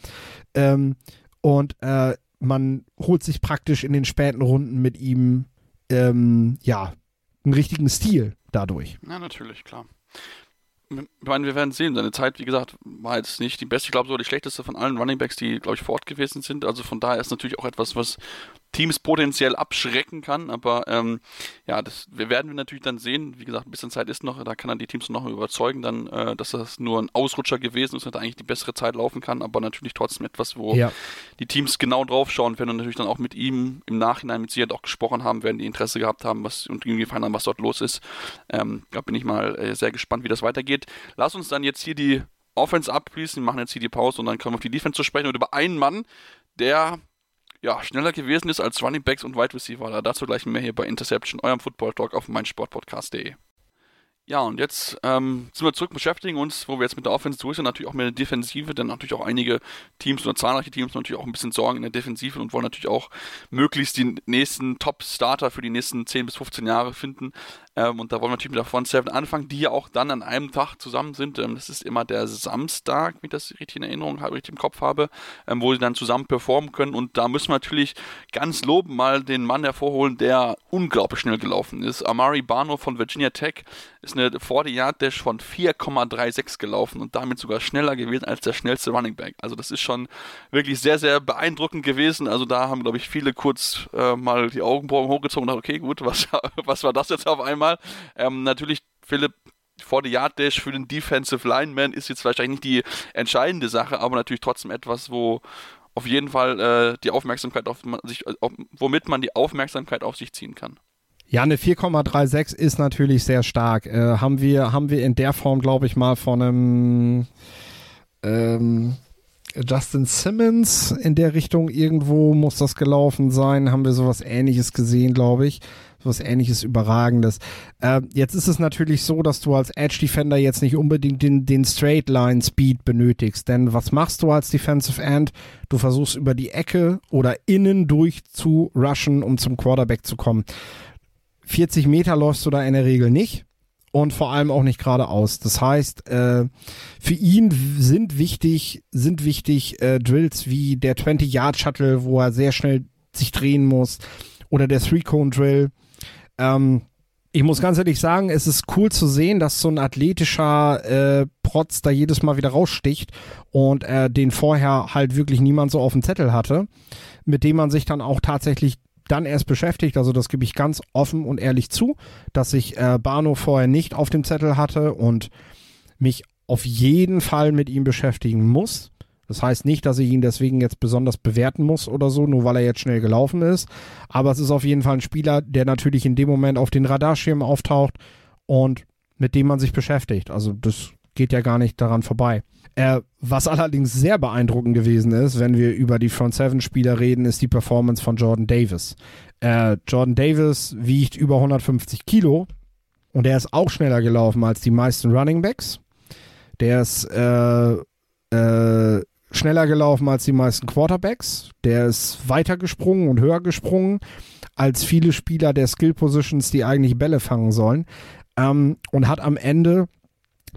Ähm, und äh, man holt sich praktisch in den späten Runden mit ihm ähm, ja einen richtigen Stil dadurch. Ja, natürlich, klar. Ich meine, wir werden sehen. Seine Zeit, wie gesagt, war jetzt nicht die beste. Ich glaube, so die schlechteste von allen Runningbacks, die, glaube ich, vor Ort gewesen sind. Also von daher ist natürlich auch etwas, was Teams potenziell abschrecken kann. Aber ähm, ja, das werden wir natürlich dann sehen. Wie gesagt, ein bisschen Zeit ist noch, da kann dann die Teams noch überzeugen, dann, äh, dass das nur ein Ausrutscher gewesen ist und eigentlich die bessere Zeit laufen kann, aber natürlich trotzdem etwas, wo ja. die Teams genau drauf schauen werden und natürlich dann auch mit ihm im Nachhinein mit Sicherheit auch gesprochen haben, werden die Interesse gehabt haben, was und ihm gefallen haben, was dort los ist. Ähm, da bin ich mal äh, sehr gespannt, wie das weitergeht. Lass uns dann jetzt hier die Offense abschließen, wir machen jetzt hier die Pause und dann kommen wir auf die Defense zu sprechen und über einen Mann, der ja, schneller gewesen ist als Running Backs und Wide Receiver. Dazu gleich mehr hier bei Interception, eurem Football Talk auf meinsportpodcast.de. Ja, und jetzt ähm, sind wir zurück, beschäftigen uns, wo wir jetzt mit der Offense durch sind, natürlich auch mit der Defensive, denn natürlich auch einige Teams oder zahlreiche Teams natürlich auch ein bisschen Sorgen in der Defensive und wollen natürlich auch möglichst die nächsten Top-Starter für die nächsten 10 bis 15 Jahre finden. Ähm, und da wollen wir natürlich mit der Front Seven anfangen, die ja auch dann an einem Tag zusammen sind. Ähm, das ist immer der Samstag, wenn ich das richtig in Erinnerung habe, richtig im Kopf habe, ähm, wo sie dann zusammen performen können. Und da müssen wir natürlich ganz loben mal den Mann hervorholen, der unglaublich schnell gelaufen ist. Amari Barno von Virginia Tech ist eine 40-Yard-Dash von 4,36 gelaufen und damit sogar schneller gewesen als der schnellste Running Back. Also das ist schon wirklich sehr, sehr beeindruckend gewesen. Also da haben, glaube ich, viele kurz äh, mal die Augenbrauen hochgezogen und gedacht, okay, gut, was, [LAUGHS] was war das jetzt auf einmal? Mal. Ähm, natürlich, Philipp, vor the Yard Dash für den Defensive Lineman ist jetzt wahrscheinlich nicht die entscheidende Sache, aber natürlich trotzdem etwas, wo auf jeden Fall äh, die Aufmerksamkeit auf sich, auf, womit man die Aufmerksamkeit auf sich ziehen kann. Ja, eine 4,36 ist natürlich sehr stark. Äh, haben wir haben wir in der Form, glaube ich, mal von einem ähm, Justin Simmons in der Richtung irgendwo muss das gelaufen sein. Haben wir sowas Ähnliches gesehen, glaube ich was ähnliches Überragendes. Äh, jetzt ist es natürlich so, dass du als Edge Defender jetzt nicht unbedingt den, den Straight Line Speed benötigst, denn was machst du als Defensive End? Du versuchst über die Ecke oder innen durch zu rushen, um zum Quarterback zu kommen. 40 Meter läufst du da in der Regel nicht und vor allem auch nicht geradeaus. Das heißt, äh, für ihn sind wichtig, sind wichtig äh, Drills wie der 20-Yard-Shuttle, wo er sehr schnell sich drehen muss, oder der Three-Cone-Drill, ähm, ich muss ganz ehrlich sagen, es ist cool zu sehen, dass so ein athletischer äh, Protz da jedes Mal wieder raussticht und äh, den vorher halt wirklich niemand so auf dem Zettel hatte, mit dem man sich dann auch tatsächlich dann erst beschäftigt. Also das gebe ich ganz offen und ehrlich zu, dass ich äh, Bano vorher nicht auf dem Zettel hatte und mich auf jeden Fall mit ihm beschäftigen muss. Das heißt nicht, dass ich ihn deswegen jetzt besonders bewerten muss oder so, nur weil er jetzt schnell gelaufen ist. Aber es ist auf jeden Fall ein Spieler, der natürlich in dem Moment auf den Radarschirm auftaucht und mit dem man sich beschäftigt. Also das geht ja gar nicht daran vorbei. Äh, was allerdings sehr beeindruckend gewesen ist, wenn wir über die Front Seven Spieler reden, ist die Performance von Jordan Davis. Äh, Jordan Davis wiegt über 150 Kilo und er ist auch schneller gelaufen als die meisten Running Backs. Der ist äh, äh, schneller gelaufen als die meisten Quarterbacks. Der ist weiter gesprungen und höher gesprungen als viele Spieler der Skill Positions, die eigentlich Bälle fangen sollen. Ähm, und hat am Ende,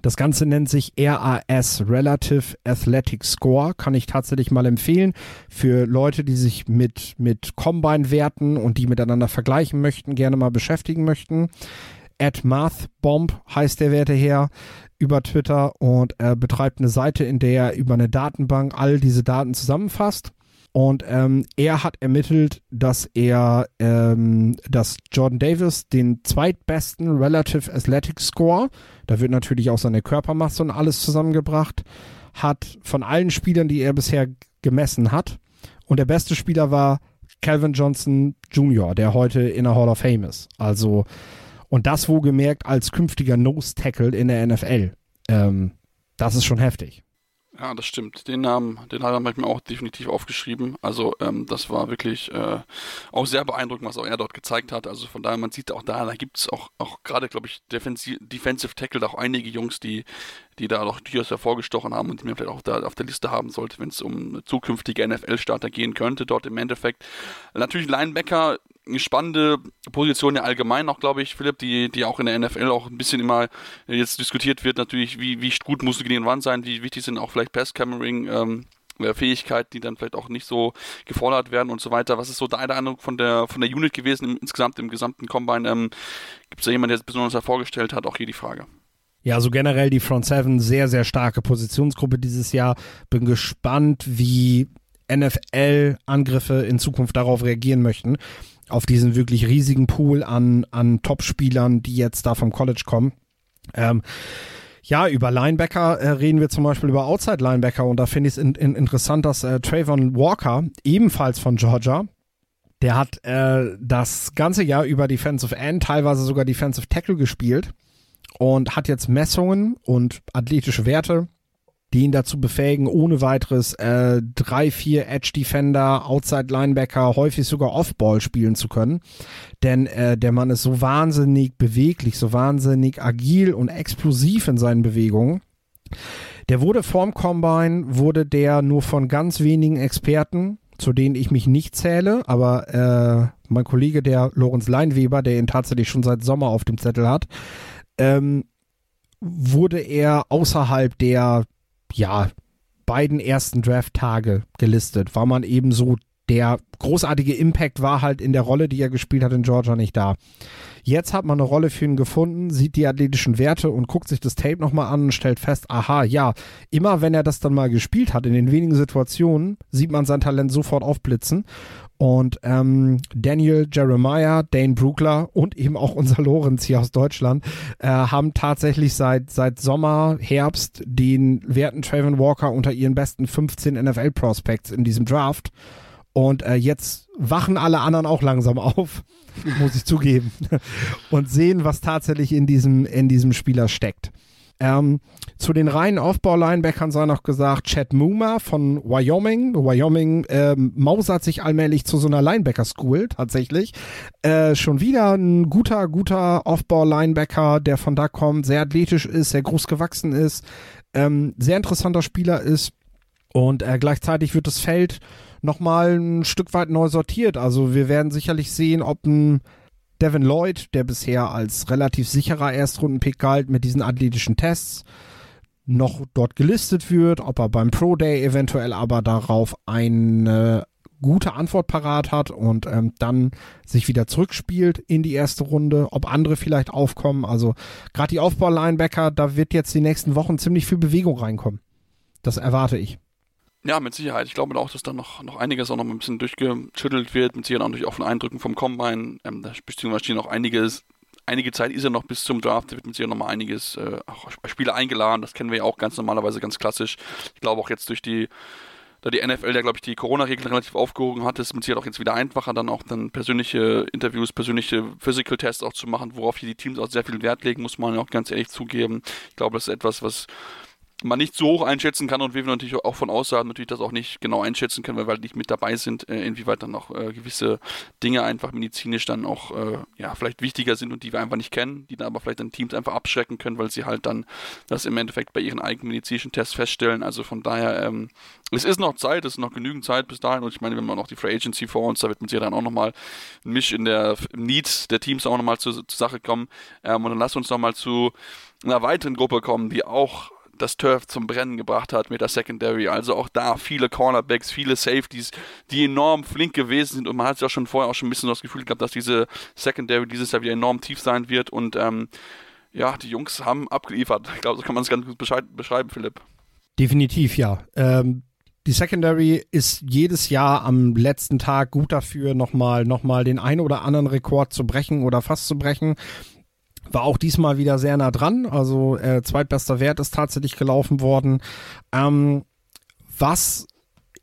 das Ganze nennt sich RAS, Relative Athletic Score, kann ich tatsächlich mal empfehlen für Leute, die sich mit, mit Combine-Werten und die miteinander vergleichen möchten, gerne mal beschäftigen möchten. At MathBomb heißt der Werte her über Twitter und er betreibt eine Seite, in der er über eine Datenbank all diese Daten zusammenfasst. Und ähm, er hat ermittelt, dass er, ähm, dass Jordan Davis den zweitbesten Relative Athletic Score, da wird natürlich auch seine Körpermasse und alles zusammengebracht, hat von allen Spielern, die er bisher gemessen hat. Und der beste Spieler war Calvin Johnson Jr., der heute in der Hall of Fame ist. Also und das wohlgemerkt als künftiger Nose Tackle in der NFL. Ähm, das ist schon heftig. Ja, das stimmt. Den Namen, den hat er mir auch definitiv aufgeschrieben. Also ähm, das war wirklich äh, auch sehr beeindruckend, was auch er dort gezeigt hat. Also von daher, man sieht auch da, da gibt es auch, auch gerade, glaube ich, Defensive, Defensive Tackle, auch einige Jungs, die, die da noch durchaus hervorgestochen haben und die man vielleicht auch da auf der Liste haben sollte, wenn es um zukünftige NFL-Starter gehen könnte, dort im Endeffekt. Natürlich Linebacker eine spannende Position ja allgemein auch, glaube ich, Philipp, die, die auch in der NFL auch ein bisschen immer jetzt diskutiert wird, natürlich, wie, wie gut muss du gegen Run sein, wie wichtig sind auch vielleicht Pass-Cameron, ähm, äh, Fähigkeiten, die dann vielleicht auch nicht so gefordert werden und so weiter. Was ist so deine Eindruck von der von der Unit gewesen im, insgesamt im gesamten Combine? Ähm, Gibt es da jemanden, der es besonders hervorgestellt hat? Auch hier die Frage. Ja, also generell die Front Seven sehr, sehr starke Positionsgruppe dieses Jahr. Bin gespannt, wie NFL-Angriffe in Zukunft darauf reagieren möchten. Auf diesen wirklich riesigen Pool an, an Top-Spielern, die jetzt da vom College kommen. Ähm, ja, über Linebacker äh, reden wir zum Beispiel über Outside-Linebacker und da finde ich es in, in, interessant, dass äh, Trayvon Walker, ebenfalls von Georgia, der hat äh, das ganze Jahr über Defensive End, teilweise sogar Defensive Tackle gespielt und hat jetzt Messungen und athletische Werte, die ihn dazu befähigen, ohne weiteres äh, drei, vier Edge Defender, Outside Linebacker, häufig sogar Off-Ball spielen zu können. Denn äh, der Mann ist so wahnsinnig beweglich, so wahnsinnig agil und explosiv in seinen Bewegungen. Der wurde vorm Combine, wurde der nur von ganz wenigen Experten, zu denen ich mich nicht zähle, aber äh, mein Kollege, der Lorenz Leinweber, der ihn tatsächlich schon seit Sommer auf dem Zettel hat, ähm, wurde er außerhalb der ja, beiden ersten Draft-Tage gelistet, war man eben so der großartige Impact war halt in der Rolle, die er gespielt hat in Georgia nicht da. Jetzt hat man eine Rolle für ihn gefunden, sieht die athletischen Werte und guckt sich das Tape nochmal an und stellt fest, aha, ja, immer wenn er das dann mal gespielt hat, in den wenigen Situationen, sieht man sein Talent sofort aufblitzen. Und ähm, Daniel Jeremiah, Dane Brookler und eben auch unser Lorenz hier aus Deutschland äh, haben tatsächlich seit, seit Sommer, Herbst den werten Trayvon Walker unter ihren besten 15 NFL-Prospects in diesem Draft. Und äh, jetzt wachen alle anderen auch langsam auf, [LAUGHS] muss ich zugeben, [LAUGHS] und sehen, was tatsächlich in diesem, in diesem Spieler steckt. Ähm, zu den reinen Aufbau-Linebackern sei noch gesagt, Chad Moomer von Wyoming. Wyoming ähm, mausert sich allmählich zu so einer Linebacker-School tatsächlich. Äh, schon wieder ein guter, guter Aufbau-Linebacker, der von da kommt, sehr athletisch ist, sehr groß gewachsen ist, ähm, sehr interessanter Spieler ist. Und äh, gleichzeitig wird das Feld nochmal ein Stück weit neu sortiert. Also wir werden sicherlich sehen, ob ein Devin Lloyd, der bisher als relativ sicherer Erstrundenpick galt mit diesen athletischen Tests, noch dort gelistet wird, ob er beim Pro Day eventuell aber darauf eine gute Antwort parat hat und ähm, dann sich wieder zurückspielt in die erste Runde, ob andere vielleicht aufkommen. Also gerade die Aufbau-Linebacker, da wird jetzt die nächsten Wochen ziemlich viel Bewegung reinkommen. Das erwarte ich. Ja, mit Sicherheit. Ich glaube auch, dass da noch, noch einiges auch noch ein bisschen durchgeschüttelt wird, mit Sicherheit auch durch offene Eindrücken vom Combine. Ähm, da beziehungsweise noch einiges, einige Zeit ist er noch bis zum Draft, da wird mit Sicherheit noch mal einiges, äh, auch Spieler eingeladen, das kennen wir ja auch ganz normalerweise, ganz klassisch. Ich glaube auch jetzt durch die, da die NFL, der glaube ich die Corona-Regeln relativ aufgehoben hat, ist es mit Sicherheit auch jetzt wieder einfacher, dann auch dann persönliche Interviews, persönliche Physical Tests auch zu machen, worauf hier die Teams auch sehr viel Wert legen, muss man ja auch ganz ehrlich zugeben. Ich glaube, das ist etwas, was man nicht so hoch einschätzen kann und wir natürlich auch von außerhalb natürlich das auch nicht genau einschätzen können, weil wir halt nicht mit dabei sind, äh, inwieweit dann noch äh, gewisse Dinge einfach medizinisch dann auch äh, ja vielleicht wichtiger sind und die wir einfach nicht kennen, die dann aber vielleicht dann Teams einfach abschrecken können, weil sie halt dann das im Endeffekt bei ihren eigenen medizinischen Tests feststellen. Also von daher, ähm, es ist noch Zeit, es ist noch genügend Zeit bis dahin und ich meine, wenn man noch die Free Agency vor uns, da wird man sich dann auch nochmal ein Misch in der Needs der Teams auch nochmal zur, zur Sache kommen. Ähm, und dann lass uns nochmal zu einer weiteren Gruppe kommen, die auch das Turf zum Brennen gebracht hat mit der Secondary. Also auch da viele Cornerbacks, viele Safeties, die enorm flink gewesen sind und man hat ja schon vorher auch schon ein bisschen das Gefühl gehabt, dass diese Secondary dieses Jahr wieder enorm tief sein wird und ähm, ja, die Jungs haben abgeliefert. Ich glaube, so kann man es ganz gut beschreiben, Philipp. Definitiv, ja. Ähm, die Secondary ist jedes Jahr am letzten Tag gut dafür, nochmal noch mal den einen oder anderen Rekord zu brechen oder fast zu brechen. War auch diesmal wieder sehr nah dran. Also äh, zweitbester Wert ist tatsächlich gelaufen worden. Ähm, was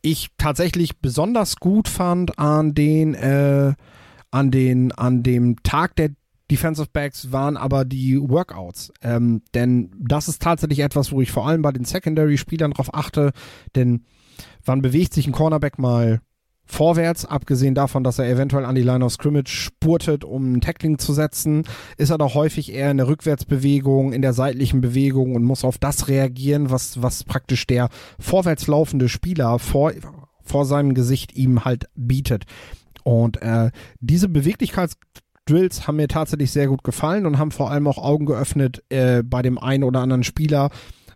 ich tatsächlich besonders gut fand an den, äh, an den, an dem Tag der Defensive Backs waren aber die Workouts. Ähm, denn das ist tatsächlich etwas, wo ich vor allem bei den Secondary-Spielern drauf achte. Denn wann bewegt sich ein Cornerback mal vorwärts, abgesehen davon, dass er eventuell an die Line of Scrimmage spurtet, um ein Tackling zu setzen, ist er doch häufig eher in der Rückwärtsbewegung, in der seitlichen Bewegung und muss auf das reagieren, was, was praktisch der vorwärts laufende Spieler vor, vor seinem Gesicht ihm halt bietet. Und äh, diese Beweglichkeitsdrills haben mir tatsächlich sehr gut gefallen und haben vor allem auch Augen geöffnet äh, bei dem einen oder anderen Spieler,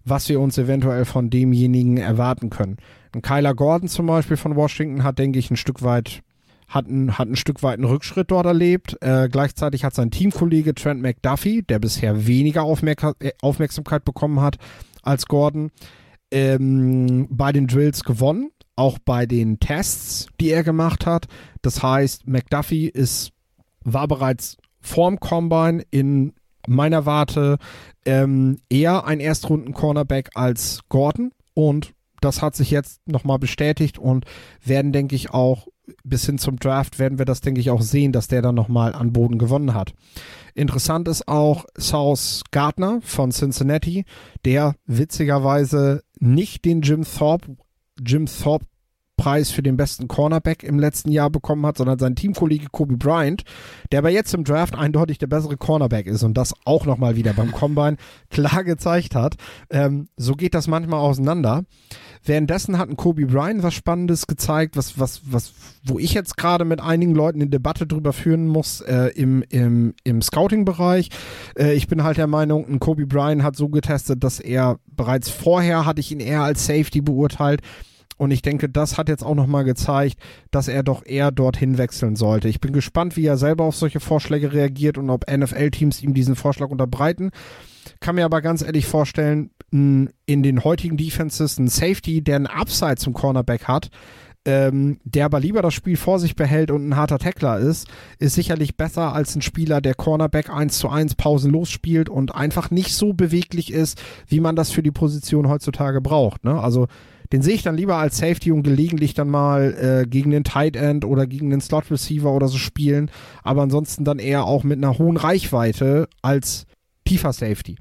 was wir uns eventuell von demjenigen erwarten können. Ein Kyler Gordon zum Beispiel von Washington hat, denke ich, ein Stück weit hat ein, hat ein Stück weit einen Rückschritt dort erlebt. Äh, gleichzeitig hat sein Teamkollege Trent McDuffie, der bisher weniger Aufmerk äh, Aufmerksamkeit bekommen hat als Gordon, ähm, bei den Drills gewonnen, auch bei den Tests, die er gemacht hat. Das heißt, McDuffie ist, war bereits vorm Combine in meiner Warte ähm, eher ein Erstrunden-Cornerback als Gordon und das hat sich jetzt nochmal bestätigt und werden, denke ich, auch bis hin zum Draft werden wir das, denke ich, auch sehen, dass der dann nochmal an Boden gewonnen hat. Interessant ist auch South Gardner von Cincinnati, der witzigerweise nicht den Jim Thorpe, Jim Thorpe Preis für den besten Cornerback im letzten Jahr bekommen hat, sondern sein Teamkollege Kobe Bryant, der aber jetzt im Draft eindeutig der bessere Cornerback ist und das auch nochmal wieder beim Combine [LAUGHS] klar gezeigt hat. Ähm, so geht das manchmal auseinander. Währenddessen hat ein Kobe Bryant was Spannendes gezeigt, was, was, was, wo ich jetzt gerade mit einigen Leuten eine Debatte drüber führen muss äh, im, im, im Scouting-Bereich. Äh, ich bin halt der Meinung, ein Kobe Bryant hat so getestet, dass er bereits vorher hatte ich ihn eher als Safety beurteilt. Und ich denke, das hat jetzt auch nochmal gezeigt, dass er doch eher dorthin wechseln sollte. Ich bin gespannt, wie er selber auf solche Vorschläge reagiert und ob NFL-Teams ihm diesen Vorschlag unterbreiten. Kann mir aber ganz ehrlich vorstellen, in den heutigen Defenses ein Safety, der einen Upside zum Cornerback hat, ähm, der aber lieber das Spiel vor sich behält und ein harter Tackler ist, ist sicherlich besser als ein Spieler, der Cornerback 1 zu 1 pausenlos spielt und einfach nicht so beweglich ist, wie man das für die Position heutzutage braucht. Ne? Also den sehe ich dann lieber als Safety und gelegentlich dann mal äh, gegen den Tight End oder gegen den Slot Receiver oder so spielen, aber ansonsten dann eher auch mit einer hohen Reichweite als tiefer Safety.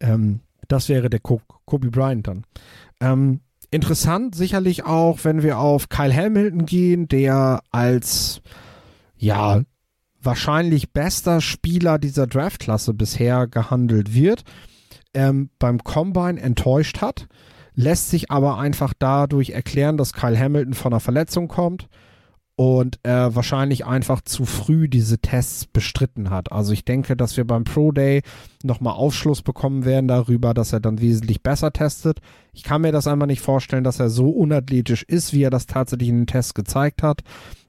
Ähm, das wäre der Kobe Bryant dann. Ähm, interessant sicherlich auch, wenn wir auf Kyle Hamilton gehen, der als ja wahrscheinlich bester Spieler dieser Draftklasse bisher gehandelt wird, ähm, beim Combine enttäuscht hat, lässt sich aber einfach dadurch erklären, dass Kyle Hamilton von einer Verletzung kommt und er wahrscheinlich einfach zu früh diese Tests bestritten hat. Also ich denke, dass wir beim Pro Day nochmal Aufschluss bekommen werden darüber, dass er dann wesentlich besser testet. Ich kann mir das einfach nicht vorstellen, dass er so unathletisch ist, wie er das tatsächlich in den Tests gezeigt hat.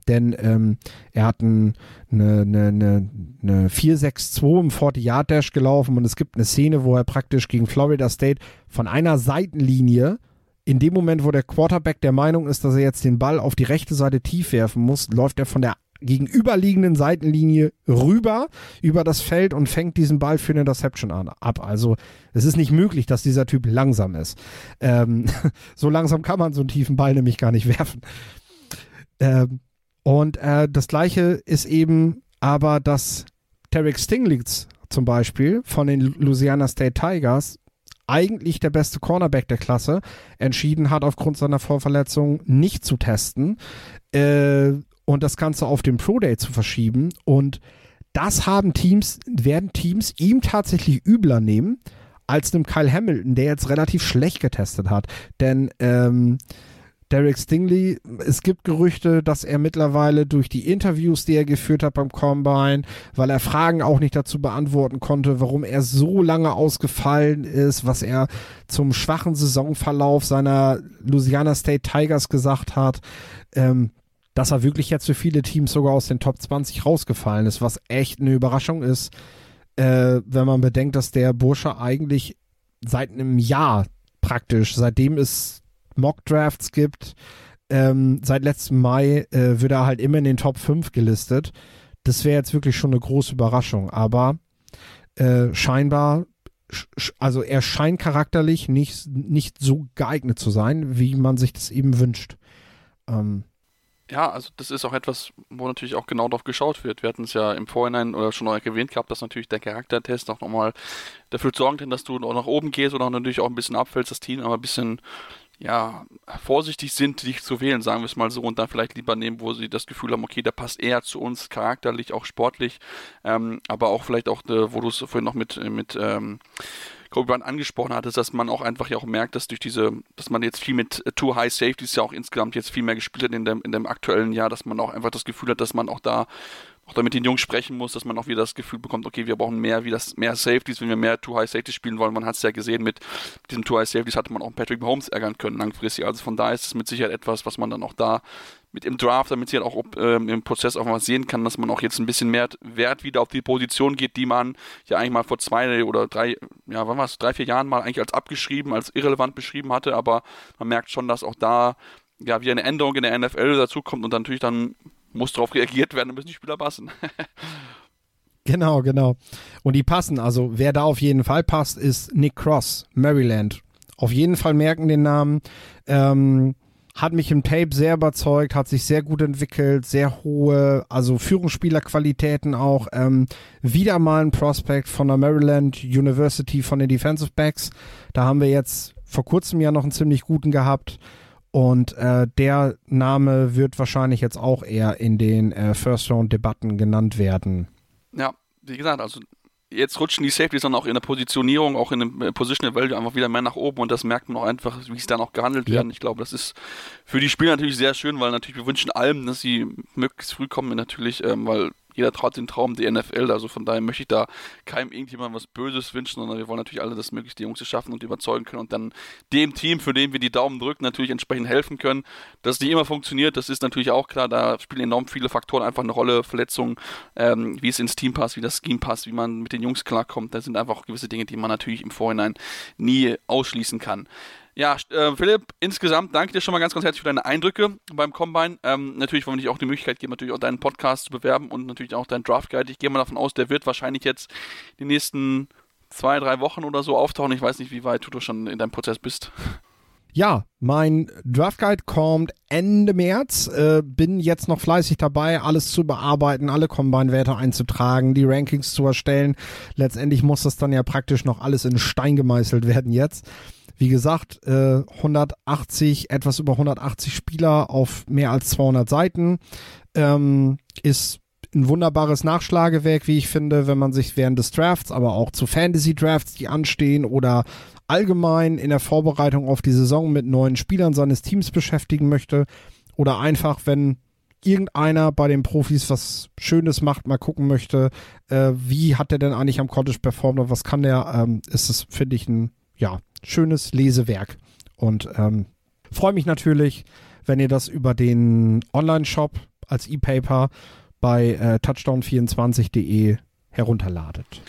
Denn ähm, er hat ein, eine, eine, eine, eine 4-6-2 im 40-Yard-Dash gelaufen und es gibt eine Szene, wo er praktisch gegen Florida State von einer Seitenlinie in dem Moment, wo der Quarterback der Meinung ist, dass er jetzt den Ball auf die rechte Seite tief werfen muss, läuft er von der gegenüberliegenden Seitenlinie rüber über das Feld und fängt diesen Ball für eine Interception an, ab. Also es ist nicht möglich, dass dieser Typ langsam ist. Ähm, [LAUGHS] so langsam kann man so einen tiefen Ball nämlich gar nicht werfen. Ähm, und äh, das gleiche ist eben aber, dass Tarek Stinglitz zum Beispiel von den Louisiana State Tigers eigentlich der beste Cornerback der Klasse, entschieden hat, aufgrund seiner Vorverletzung nicht zu testen äh, und das Ganze auf den Pro Day zu verschieben. Und das haben Teams, werden Teams ihm tatsächlich übler nehmen als einem Kyle Hamilton, der jetzt relativ schlecht getestet hat. Denn ähm, Derek Stingley, es gibt Gerüchte, dass er mittlerweile durch die Interviews, die er geführt hat beim Combine, weil er Fragen auch nicht dazu beantworten konnte, warum er so lange ausgefallen ist, was er zum schwachen Saisonverlauf seiner Louisiana State Tigers gesagt hat, ähm, dass er wirklich jetzt für viele Teams sogar aus den Top 20 rausgefallen ist, was echt eine Überraschung ist, äh, wenn man bedenkt, dass der Bursche eigentlich seit einem Jahr praktisch, seitdem Mock-Drafts gibt. Ähm, seit letztem Mai äh, wird er halt immer in den Top 5 gelistet. Das wäre jetzt wirklich schon eine große Überraschung. Aber äh, scheinbar, also er scheint charakterlich nicht, nicht so geeignet zu sein, wie man sich das eben wünscht. Ähm, ja, also das ist auch etwas, wo natürlich auch genau darauf geschaut wird. Wir hatten es ja im Vorhinein oder schon erwähnt gehabt, dass natürlich der Charaktertest auch nochmal dafür sorgt, dass du auch nach oben gehst oder natürlich auch ein bisschen abfällst, das Team aber ein bisschen ja, vorsichtig sind, dich zu wählen, sagen wir es mal so, und dann vielleicht lieber nehmen, wo sie das Gefühl haben, okay, der passt eher zu uns, charakterlich, auch sportlich, ähm, aber auch vielleicht auch, äh, wo du es vorhin noch mit, mit ähm, Kobe Bryant angesprochen hattest, dass man auch einfach ja auch merkt, dass durch diese, dass man jetzt viel mit Too High Safeties ja auch insgesamt jetzt viel mehr gespielt hat in dem, in dem aktuellen Jahr, dass man auch einfach das Gefühl hat, dass man auch da auch damit den Jungs sprechen muss, dass man auch wieder das Gefühl bekommt, okay, wir brauchen mehr, wie das, mehr Safeties, wenn wir mehr Too High Safeties spielen wollen. Man hat es ja gesehen, mit diesen Too High Safeties hatte man auch Patrick Mahomes ärgern können langfristig. Also von daher ist es mit Sicherheit etwas, was man dann auch da mit im Draft, damit sie halt auch ähm, im Prozess auch mal sehen kann, dass man auch jetzt ein bisschen mehr Wert wieder auf die Position geht, die man ja eigentlich mal vor zwei oder drei, ja, wann war es, drei, vier Jahren mal eigentlich als abgeschrieben, als irrelevant beschrieben hatte, aber man merkt schon, dass auch da ja wieder eine Änderung in der NFL dazukommt und dann natürlich dann muss darauf reagiert werden, dann müssen die Spieler passen. [LAUGHS] genau, genau. Und die passen, also wer da auf jeden Fall passt, ist Nick Cross, Maryland. Auf jeden Fall merken den Namen. Ähm, hat mich im Tape sehr überzeugt, hat sich sehr gut entwickelt, sehr hohe, also Führungsspielerqualitäten auch. Ähm, wieder mal ein Prospect von der Maryland University von den Defensive Backs. Da haben wir jetzt vor kurzem ja noch einen ziemlich guten gehabt. Und äh, der Name wird wahrscheinlich jetzt auch eher in den äh, First-Round-Debatten genannt werden. Ja, wie gesagt, also jetzt rutschen die Safeties dann auch in der Positionierung, auch in dem äh, Positional Value einfach wieder mehr nach oben und das merkt man auch einfach, wie es dann auch gehandelt ja. werden. Ich glaube, das ist für die Spieler natürlich sehr schön, weil natürlich wir wünschen allem, dass sie möglichst früh kommen, natürlich, ähm, weil jeder traut den Traum der NFL, also von daher möchte ich da keinem irgendjemand was Böses wünschen, sondern wir wollen natürlich alle das möglichst die Jungs schaffen und überzeugen können und dann dem Team, für den wir die Daumen drücken, natürlich entsprechend helfen können. Dass es nicht immer funktioniert, das ist natürlich auch klar, da spielen enorm viele Faktoren einfach eine Rolle, Verletzungen, ähm, wie es ins Team passt, wie das Scheme passt, wie man mit den Jungs klarkommt, da sind einfach gewisse Dinge, die man natürlich im Vorhinein nie ausschließen kann. Ja, äh, Philipp, insgesamt danke dir schon mal ganz, ganz herzlich für deine Eindrücke beim Combine. Ähm, natürlich wollen wir dir auch die Möglichkeit geben, natürlich auch deinen Podcast zu bewerben und natürlich auch deinen Draft Guide. Ich gehe mal davon aus, der wird wahrscheinlich jetzt die nächsten zwei, drei Wochen oder so auftauchen. Ich weiß nicht, wie weit du schon in deinem Prozess bist. Ja, mein Draft Guide kommt Ende März. Äh, bin jetzt noch fleißig dabei, alles zu bearbeiten, alle Combine-Werte einzutragen, die Rankings zu erstellen. Letztendlich muss das dann ja praktisch noch alles in Stein gemeißelt werden jetzt. Wie gesagt, äh, 180, etwas über 180 Spieler auf mehr als 200 Seiten. Ähm, ist ein wunderbares Nachschlagewerk, wie ich finde, wenn man sich während des Drafts, aber auch zu Fantasy-Drafts, die anstehen oder allgemein in der Vorbereitung auf die Saison mit neuen Spielern seines Teams beschäftigen möchte oder einfach, wenn irgendeiner bei den Profis was Schönes macht, mal gucken möchte, äh, wie hat der denn eigentlich am College performt und was kann der, ähm, ist es, finde ich, ein, ja, schönes Lesewerk. Und ähm, freue mich natürlich, wenn ihr das über den Online-Shop als E-Paper bei äh, touchdown24.de herunterladet.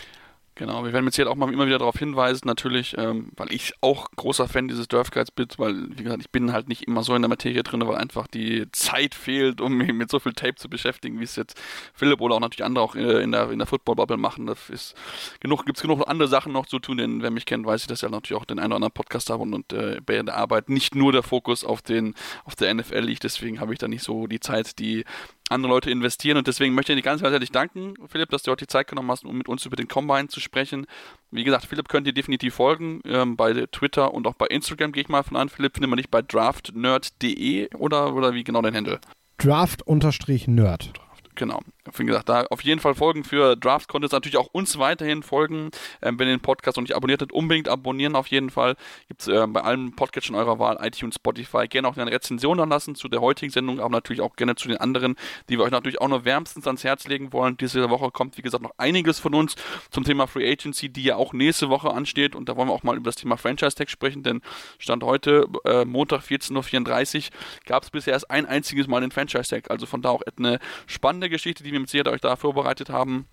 Genau, wir werden mit Sicherheit auch mal immer wieder darauf hinweisen, natürlich, ähm, weil ich auch großer Fan dieses Draft Guides bin, weil, wie gesagt, ich bin halt nicht immer so in der Materie drin, weil einfach die Zeit fehlt, um mich mit so viel Tape zu beschäftigen, wie es jetzt Philipp oder auch natürlich andere auch äh, in der, in der Football-Bubble machen. Ist genug, gibt es genug andere Sachen noch zu tun, denn wer mich kennt, weiß ich, dass ich natürlich auch den einen oder anderen Podcast habe und, und äh, bei der Arbeit nicht nur der Fokus auf den, auf der NFL liegt, deswegen habe ich da nicht so die Zeit, die andere Leute investieren. Und deswegen möchte ich dir ganz herzlich danken, Philipp, dass du heute die Zeit genommen hast, um mit uns über den Combine zu sprechen. Wie gesagt, Philipp könnt ihr definitiv folgen. Ähm, bei Twitter und auch bei Instagram gehe ich mal von an. Philipp findet man nicht bei draftnerd.de oder, oder wie genau dein Handle? Draft-Nerd. Genau. Wie gesagt, da auf jeden Fall folgen für Drafts Contest, natürlich auch uns weiterhin folgen. Ähm, wenn ihr den Podcast noch nicht abonniert habt, unbedingt abonnieren auf jeden Fall. Gibt es äh, bei allen Podcasts eurer Wahl, iTunes, Spotify. Gerne auch eine Rezension anlassen zu der heutigen Sendung, aber natürlich auch gerne zu den anderen, die wir euch natürlich auch nur wärmstens ans Herz legen wollen. Diese Woche kommt, wie gesagt, noch einiges von uns zum Thema Free Agency, die ja auch nächste Woche ansteht. Und da wollen wir auch mal über das Thema Franchise Tag sprechen, denn Stand heute, äh, Montag 14.34 Uhr, gab es bisher erst ein einziges Mal den Franchise Tag. Also von da auch eine spannende Geschichte, die wir mit Sicherheit euch da vorbereitet haben.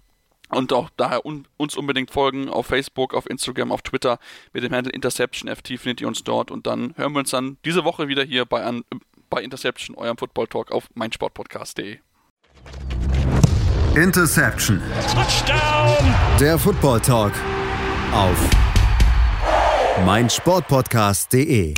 Und auch daher un uns unbedingt folgen auf Facebook, auf Instagram, auf Twitter mit dem Handle InterceptionFT findet ihr uns dort. Und dann hören wir uns dann diese Woche wieder hier bei, an, bei Interception, eurem Football Talk auf meinsportpodcast.de. Interception. Touchdown. Der Football Talk auf meinsportpodcast.de.